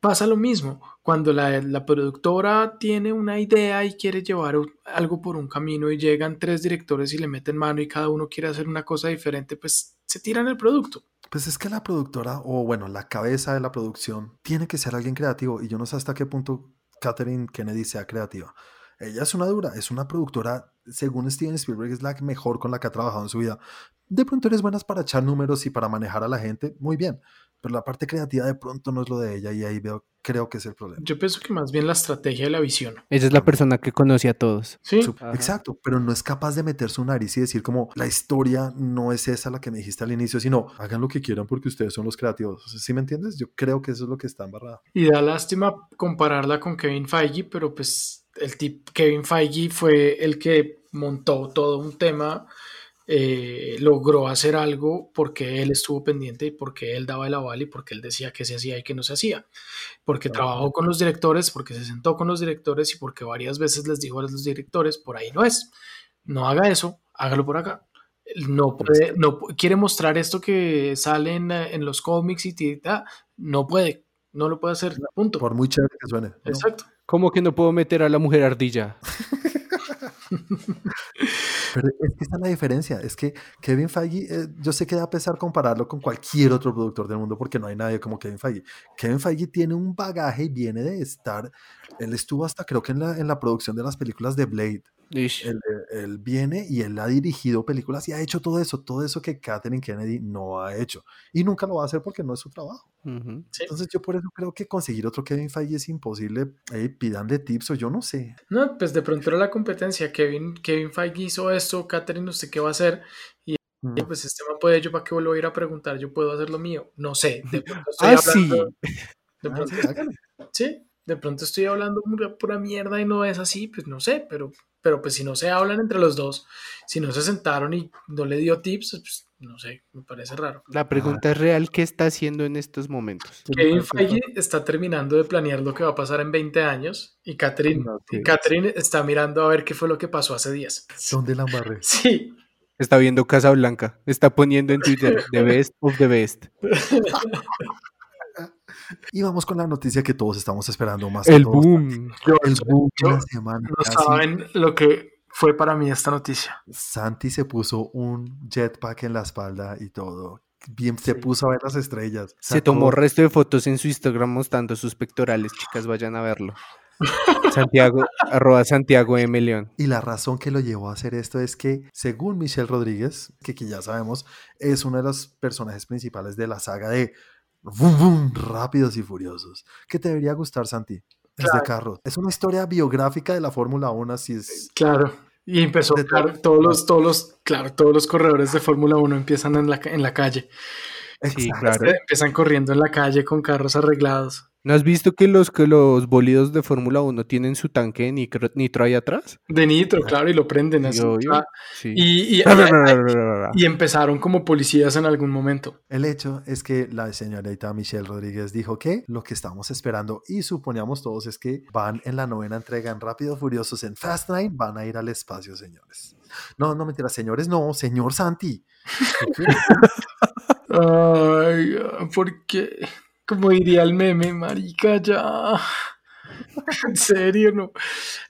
pasa lo mismo. Cuando la, la, productora tiene una idea y quiere llevar algo por un camino y llegan tres directores y le meten mano y cada uno quiere hacer una cosa diferente, pues se tiran el producto. Pues es que la productora, o bueno, la cabeza de la producción, tiene que ser alguien creativo y yo no sé hasta qué punto Catherine Kennedy sea creativa. Ella es una dura, es una productora, según Steven Spielberg, es la mejor con la que ha trabajado en su vida. De pronto eres buenas para echar números y para manejar a la gente, muy bien, pero la parte creativa de pronto no es lo de ella y ahí veo, creo que es el problema. Yo pienso que más bien la estrategia y la visión. Ella es la persona que conoce a todos. Sí. Exacto, pero no es capaz de meter su nariz y decir como la historia no es esa la que me dijiste al inicio, sino hagan lo que quieran porque ustedes son los creativos. ¿Sí me entiendes? Yo creo que eso es lo que está embarrado. Y da lástima compararla con Kevin Feige, pero pues el tip Kevin Feige fue el que montó todo un tema eh, logró hacer algo porque él estuvo pendiente y porque él daba el aval y porque él decía que se hacía y que no se hacía. Porque trabajó con los directores, porque se sentó con los directores y porque varias veces les dijo a los directores, por ahí no es. No haga eso, hágalo por acá. No puede, no quiere mostrar esto que sale en, en los cómics y tita, no puede, no lo puede hacer, punto. Por muy chévere que suene. Exacto. ¿Cómo que no puedo meter a la mujer ardilla? Pero es que esta es la diferencia. Es que Kevin Feige, eh, yo sé que da pesar compararlo con cualquier otro productor del mundo porque no hay nadie como Kevin Feige. Kevin Feige tiene un bagaje y viene de estar. Él estuvo hasta creo que en la, en la producción de las películas de Blade. Él, él, viene y él ha dirigido películas y ha hecho todo eso, todo eso que Catherine Kennedy no ha hecho. Y nunca lo va a hacer porque no es su trabajo. Uh -huh. sí. Entonces yo por eso creo que conseguir otro Kevin Feige es imposible. Hey, pidan de tips o yo no sé. No, pues de pronto era la competencia. Kevin, Kevin Feige hizo esto, Catherine no sé qué va a hacer. Y uh -huh. pues este man puede, yo para qué vuelvo a ir a preguntar, yo puedo hacer lo mío. No sé. De pronto estoy ah, hablando, sí. De pronto, ah, sí, sí, de pronto estoy hablando pura mierda y no es así, pues no sé, pero pero pues si no se hablan entre los dos, si no se sentaron y no le dio tips, pues no sé, me parece raro. La pregunta ah. es real, ¿qué está haciendo en estos momentos? Kevin Feige está terminando de planear lo que va a pasar en 20 años y Catherine. Catherine está mirando a ver qué fue lo que pasó hace días. ¿Dónde la embarré? Sí. Está viendo Casa Blanca, está poniendo en Twitter The Best of the Best. Y vamos con la noticia que todos estamos esperando más. El boom. Yo, el boom de la semana. No saben lo que fue para mí esta noticia. Santi se puso un jetpack en la espalda y todo. Bien, se sí. puso a ver las estrellas. Sacó... Se tomó resto de fotos en su Instagram mostrando sus pectorales. Chicas, vayan a verlo. Santiago, arroba Santiago M. León. Y la razón que lo llevó a hacer esto es que, según Michelle Rodríguez, que, que ya sabemos, es uno de los personajes principales de la saga de Boom, boom, rápidos y furiosos. ¿Qué te debería gustar, Santi? Claro. Es de carros. Es una historia biográfica de la Fórmula 1, así es. Claro. Y empezó, claro, todos los, todos los, claro, todos los corredores de Fórmula 1 empiezan en la, en la calle. Sí, claro. Empiezan corriendo en la calle con carros arreglados. ¿No has visto que los, que los bólidos de Fórmula 1 tienen su tanque de nitro, nitro ahí atrás? De nitro, claro, y lo prenden así. Yo- yo- sí. Y, y- y empezaron como policías en algún momento. El hecho es que la señorita Michelle Rodríguez dijo que lo que estamos esperando y suponíamos todos es que van en la novena entrega en Rápidos Furiosos en Fast Nine, van a ir al espacio, señores. No, no mentira, señores, no, señor Santi. Ay, porque, como diría el meme, marica, ya. En serio, no.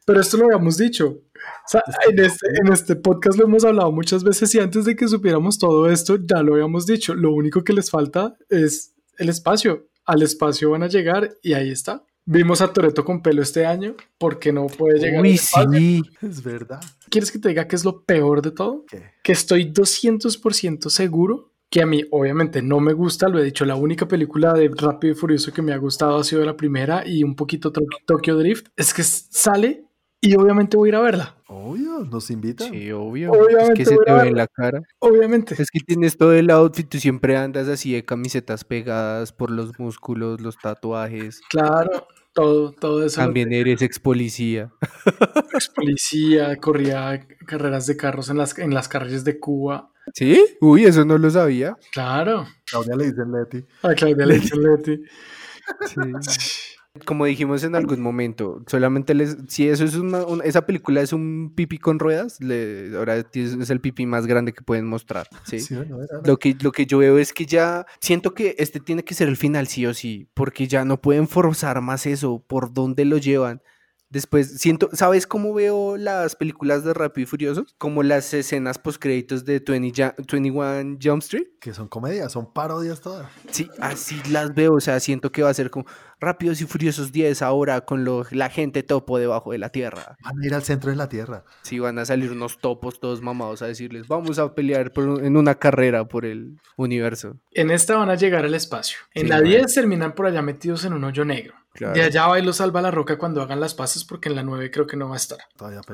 Pero esto lo habíamos dicho. O sea, en este, en este podcast lo hemos hablado muchas veces y antes de que supiéramos todo esto, ya lo habíamos dicho. Lo único que les falta es el espacio. Al espacio van a llegar y ahí está. Vimos a Toreto con pelo este año porque no puede llegar. Uy, sí. Es verdad. ¿Quieres que te diga qué es lo peor de todo? ¿Qué? que estoy 200% seguro que a mí obviamente no me gusta, lo he dicho, la única película de Rápido y Furioso que me ha gustado ha sido la primera y un poquito To- Tokyo Drift, es que sale y obviamente voy a ir a verla, Obvio, nos invitan. Sí, obvio. Obviamente es que se te ve en la cara. obviamente. Es que tienes todo el outfit, tú siempre andas así de camisetas pegadas por los músculos, los tatuajes. Claro, todo, todo eso. También eres ex policía. Ex policía, corría carreras de carros en las, en las carreras de Cuba. ¿Sí? Uy, eso no lo sabía. Claro. Claudia le dicen Leti. A Claudia le dicen Leti. Como dijimos en algún momento, solamente les, si eso es una, una- esa película es un pipí con ruedas, le- ahora es, el pipí más grande que pueden mostrar, ¿sí? Sí, bueno, era- Lo que, lo que yo veo es que ya siento que este tiene que ser el final sí o sí, porque ya no pueden forzar más eso, por dónde lo llevan. Después siento, ¿sabes cómo veo las películas de Rápido y Furioso? Como las escenas post créditos de 20 Ja- 21 Jump Street. que son comedias, son parodias todas. Sí, así las veo, o sea, siento que va a ser como Rápidos y Furiosos 10 ahora con lo- la gente topo debajo de la tierra. Van a ir al centro de la tierra. Sí, van a salir unos topos todos mamados a decirles, vamos a pelear por en una carrera por el universo. En esta van a llegar al espacio. En Sí, la bueno. 10 terminan por allá metidos en un hoyo negro. Claro. De allá va y lo salva la roca cuando hagan las paces porque en la 9 creo que no va a estar.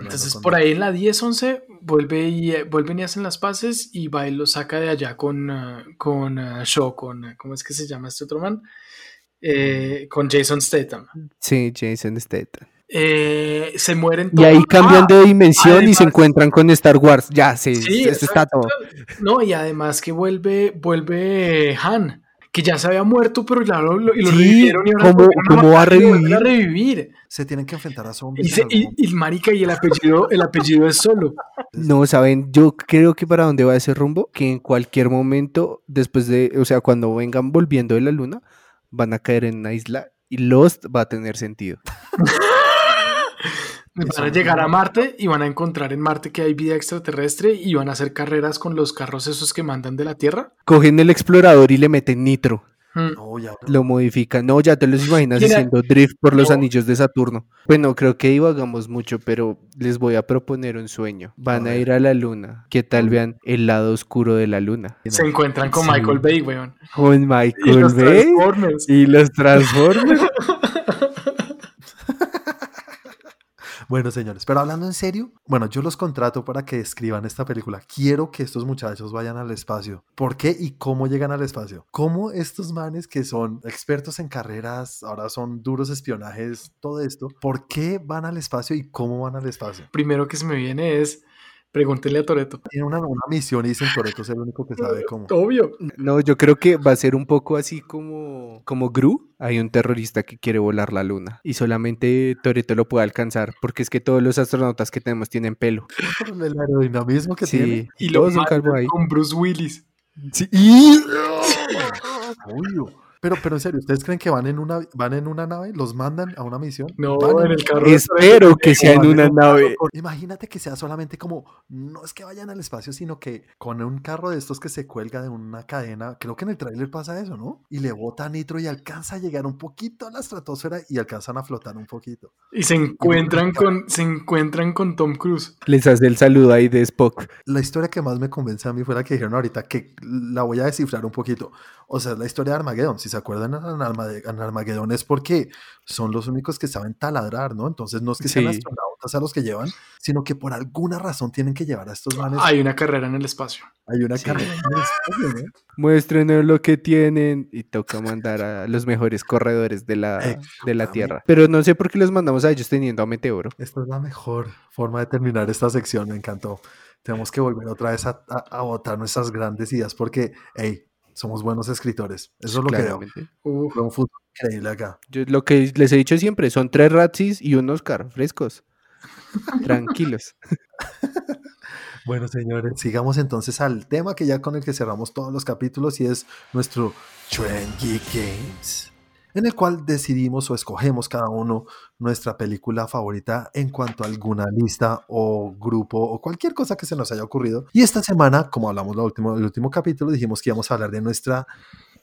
Entonces por ahí en la 10, 11 vuelve y, eh, vuelven y hacen las paces y va y lo saca de allá con, ah, con ah, Shaw, con, ah, ¿cómo es que se llama este otro man? Eh, con Jason Statham. Sí, Jason Statham. Eh, se mueren Y ahí todos. cambian Ah, de dimensión y se encuentran con Star Wars. Ya, sí, Sí, esto está todo. No, y además que vuelve, vuelve Han, que ya se había muerto, pero claro, lo, y lo Sí, revivieron y ahora ¿cómo- cómo va a revivir? Se tienen que enfrentar a Y, zombies. se- y- momento. y marica, y el apellido, el apellido es solo. No, saben, yo creo que para dónde va ese rumbo, que en cualquier momento, después de, o sea, cuando vengan volviendo de la luna, van a caer en una isla y Lost va a tener sentido. Van a llegar a Marte y van a encontrar en Marte que hay vida extraterrestre y van a hacer carreras con los carros esos que mandan de la Tierra. Cogen el explorador y le meten nitro, Mm. No, ya. lo modifican. No, ya te los imaginas Mira, haciendo drift por los no. anillos de Saturno. Bueno, creo que divagamos mucho, pero les voy a proponer un sueño. Van A ir a la luna. ¿Qué tal vean el lado oscuro de la luna? Se encuentran con Sí. Michael Bay, weón. Con Y Michael los Bay Transformers. y los Transformers. Bueno, señores, pero hablando en serio, bueno, yo los contrato para que escriban esta película. Quiero que estos muchachos vayan al espacio. ¿Por qué y cómo llegan al espacio? ¿Cómo estos manes que son expertos en carreras, ahora son duros espionajes, todo esto, ¿por qué van al espacio y cómo van al espacio? Primero que se me viene es, pregúntenle a Toreto. Tienen una, una misión y dicen Toreto es el único que sabe cómo. Obvio. No, yo creo que va a ser un poco así como, como Gru. Hay un terrorista que quiere volar la luna y solamente Toreto lo puede alcanzar porque es que todos los astronautas que tenemos tienen pelo. Por el aerodinamismo que tiene. Sí, Y lo todos son calvo ahí. con Bruce Willis. Sí, y- Obvio. Pero, pero en serio, ¿ustedes creen que van en una, van en una nave? ¿Los mandan a una misión? No, Van en el carro. Espero que sea en una un carro nave. Imagínate que sea solamente como, no es que vayan al espacio, sino que con un carro de estos que se cuelga de una cadena, creo que en el tráiler pasa eso, ¿no? Y le bota nitro y alcanza a llegar un poquito a la estratosfera y alcanzan a flotar un poquito. Y se encuentran con, se encuentran con Tom Cruise. Les hace el saludo ahí de Spock. La historia que más me convence a mí fue la que dijeron ahorita, que la voy a descifrar un poquito. O sea, es la historia de Armageddon. Si se acuerdan, en Armade- en Armageddon es porque son los únicos que saben taladrar, ¿no? Entonces no es que sean Sí. astronautas a los que llevan, sino que por alguna razón tienen que llevar a estos manes. Hay una carrera en el espacio. Hay una Sí. carrera en el espacio, ¿no? Muéstrenos lo que tienen y toca mandar a los mejores corredores de la, de la. Tierra. Pero no sé por qué los mandamos a ellos teniendo a Meteoro. Esta es la mejor forma de terminar esta sección, me encantó. Tenemos que volver otra vez a, a, a botar nuestras grandes ideas porque, hey, somos buenos escritores. Eso es lo que veo. Un futuro increíble acá. Yo lo que les he dicho siempre, son tres Ratsis y un Oscar, frescos. Tranquilos. Bueno, señores, sigamos entonces al tema que ya con el que cerramos todos los capítulos y es nuestro Trend Geek Games, en el cual decidimos o escogemos cada uno nuestra película favorita en cuanto a alguna lista o grupo o cualquier cosa que se nos haya ocurrido. Y esta semana, como hablamos el último, el último capítulo, dijimos que íbamos a hablar de nuestra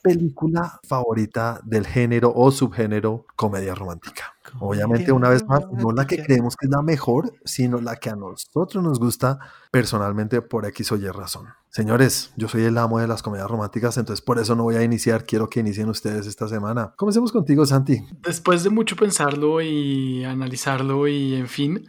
película favorita del género o subgénero comedia romántica. Obviamente, una vez más, no la que creemos que es la mejor, sino la que a nosotros nos gusta personalmente por X o Y razón. Señores, yo soy el amo de las comedias románticas, entonces por eso no voy a iniciar, quiero que inicien ustedes esta semana. Comencemos contigo, Santi. Después de mucho pensarlo y analizarlo y en fin,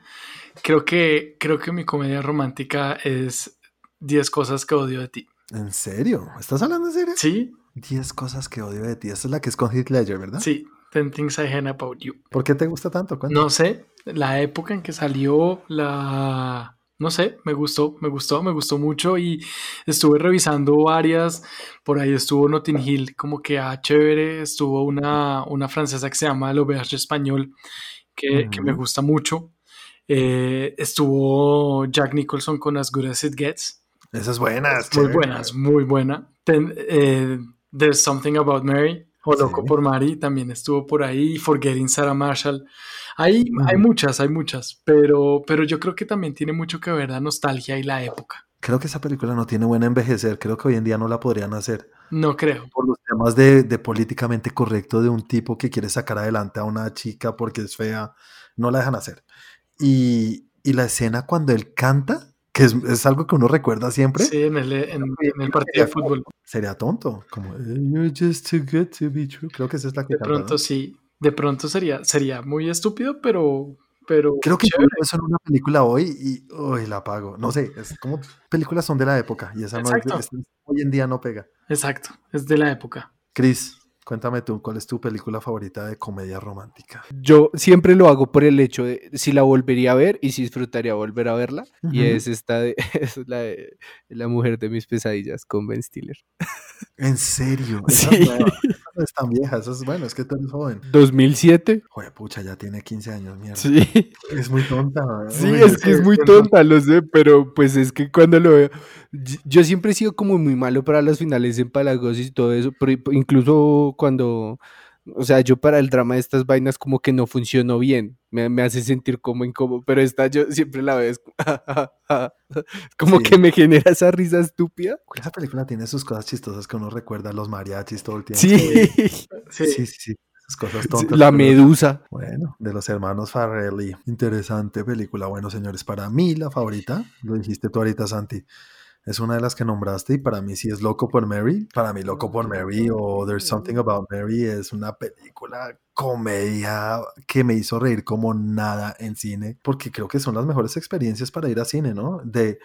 creo que, creo que mi comedia romántica es 10 cosas que odio de ti. ¿En serio? ¿Estás hablando en serio? ¿Sí? 10 cosas que odio de ti. Esta es la que es con Heath Ledger, ¿verdad? Sí. 10 Things I Hate About You. ¿Por qué te gusta tanto? Cuéntame. No sé, la época en que salió, la... No sé, me gustó, me gustó, me gustó mucho y estuve revisando varias, por ahí estuvo Notting Hill, como que a chévere, estuvo una, una francesa que se llama L'Auberge Español, que, que me gusta mucho, Eh, estuvo Jack Nicholson con As Good As It Gets, Esa es buena. es muy chévere. buena, es muy buena. Ten- eh, There's Something About Mary, o Loco Sí. por Mary, también estuvo por ahí. Forgetting Sarah Marshall. Hay, hay Ujú. muchas, hay muchas, pero, pero yo creo que también tiene mucho que ver la nostalgia y la época. Creo que esa película no tiene buen envejecer. Creo que hoy en día no la podrían hacer. No creo. por los temas de, de políticamente correcto de un tipo que quiere sacar adelante a una chica porque es fea, no la dejan hacer. Y, y la escena cuando él canta, que es, es algo que uno recuerda siempre, Sí, en el, en, en el partido de fútbol. sería tonto. Como, "Eh, You're just too good to be true. Creo que esa es la que De canta, pronto ¿no? sí, de pronto sería, sería muy estúpido, pero, pero Creo que yo eso en una película hoy y uy, la apago. No sé, es como películas son de la época y esa no es- hoy en día no pega. Exacto, es de la época. Chris, cuéntame tú, ¿cuál es tu película favorita de comedia romántica? Yo siempre lo hago por el hecho de si la volvería a ver y si disfrutaría volver a verla. Y es esta de, es la de la mujer de mis pesadillas con Ben Stiller. En serio, Sí. No es tan vieja, eso es bueno, es que tú eres joven. 2007. Joder, pucha, ya tiene 15 años, mierda. Sí. Es muy tonta. Sí, Uy, es que es muy tonta, lo sé, pero pues es que cuando lo veo, yo siempre he sido como muy malo para los finales empalagosos y todo eso, pero incluso cuando, o sea, yo para el drama de estas vainas como que no funcionó bien, me, me hace sentir como incómodo, pero esta yo siempre la veo, como Sí. que me genera esa risa estúpida. Esa película tiene sus cosas chistosas que uno recuerda, los mariachis todo el tiempo. Sí, Sí, sí, sí. sí, Esas cosas tontas. la medusa. Bueno, de los hermanos Farrelly. Interesante película. Bueno, señores, para mí la favorita, lo dijiste tú ahorita, Santi, es una de las que nombraste y para mí sí es Loco por Mary. Para mí Loco por Mary o There's Something About Mary es una película comedia que me hizo reír como nada en cine, porque creo que son las mejores experiencias para ir a cine, ¿no? De,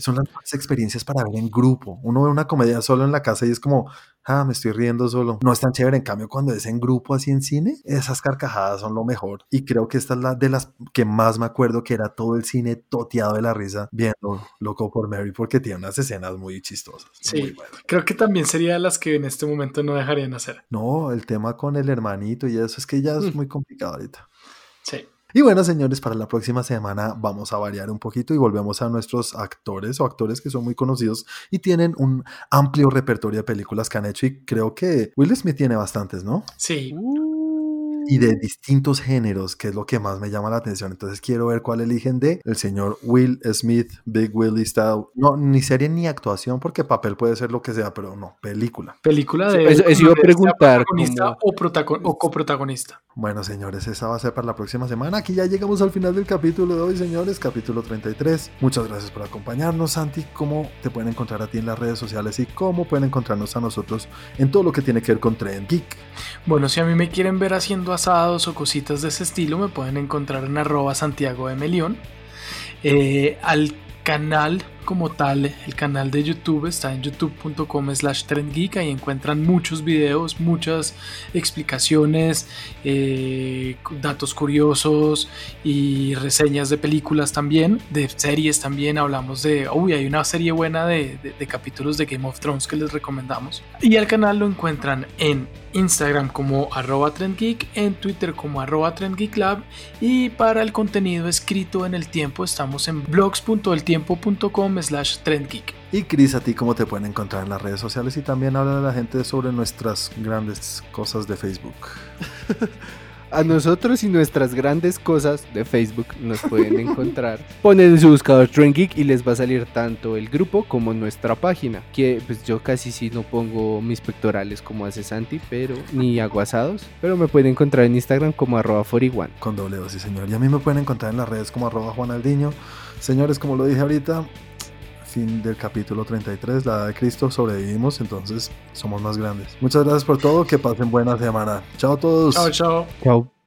son las mejores experiencias para ver en grupo. Uno ve una comedia solo en la casa y es como, ah, me estoy riendo solo. No es tan chévere. En cambio, cuando es en grupo así en cine, esas carcajadas son lo mejor. Y creo que esta es la de las que más me acuerdo que era todo el cine toteado de la risa viendo Loco por Mary porque tiene unas escenas muy chistosas. Sí. muy creo que también sería las que en este momento no dejarían hacer. No, el tema con el hermanito y eso es que ya es Mm. muy complicado ahorita. Sí. Y bueno, señores, para la próxima semana vamos a variar un poquito y volvemos a nuestros actores o actores que son muy conocidos y tienen un amplio repertorio de películas que han hecho y creo que Will Smith tiene bastantes, ¿no? Sí, Y de distintos géneros, que es lo que más me llama la atención. Entonces quiero ver cuál eligen de el señor Will Smith, Big Willie Style. No, ni serie ni actuación, porque papel puede ser lo que sea, pero no, película. película Sí, de... eso- eso iba a preguntar, protagonista como- o, protagon- o coprotagonista. Bueno, señores, esa va a ser para la próxima semana. Aquí ya llegamos al final del capítulo de hoy, señores, capítulo 33. Muchas gracias por acompañarnos, Santi. ¿Cómo te pueden encontrar a ti en las redes sociales y cómo pueden encontrarnos a nosotros en todo lo que tiene que ver con Trend Geek? Bueno, si a mí me quieren ver haciendo asados o cositas de ese estilo, me pueden encontrar en arroba Santiago de Melión. Eh, al canal como tal, el canal de YouTube está en youtube.com slash trendgeek, ahí encuentran muchos videos, muchas explicaciones, eh, datos curiosos y reseñas de películas también, de series también, hablamos de, uy, hay una serie buena de, de capítulos de Game of Thrones que les recomendamos. Y el canal lo encuentran en Instagram como arroba trendgeek, en Twitter como arroba trendgeeklab. Y para el contenido escrito en el tiempo estamos en blogs.eltiempo.com slash trendgeek. Y Cris, a ti cómo te pueden encontrar en las redes sociales y también habla a la gente sobre nuestras grandes cosas de Facebook. A nosotros y nuestras grandes cosas de Facebook nos pueden encontrar. Ponen en su buscador Trend Geek y les va a salir tanto el grupo como nuestra página. Que pues yo casi sí no pongo mis pectorales como hace Santi, pero ni aguasados. Pero me pueden encontrar en Instagram como arroba 41. Con doble sí señor. Y a mí me pueden encontrar en las redes como arroba Juanaldiño. Señores, como lo dije ahorita, fin del capítulo 33, la edad de Cristo, sobrevivimos, entonces somos más grandes. Muchas gracias por todo, que pasen buena semana. Chao a todos. Chao, chao. Chao.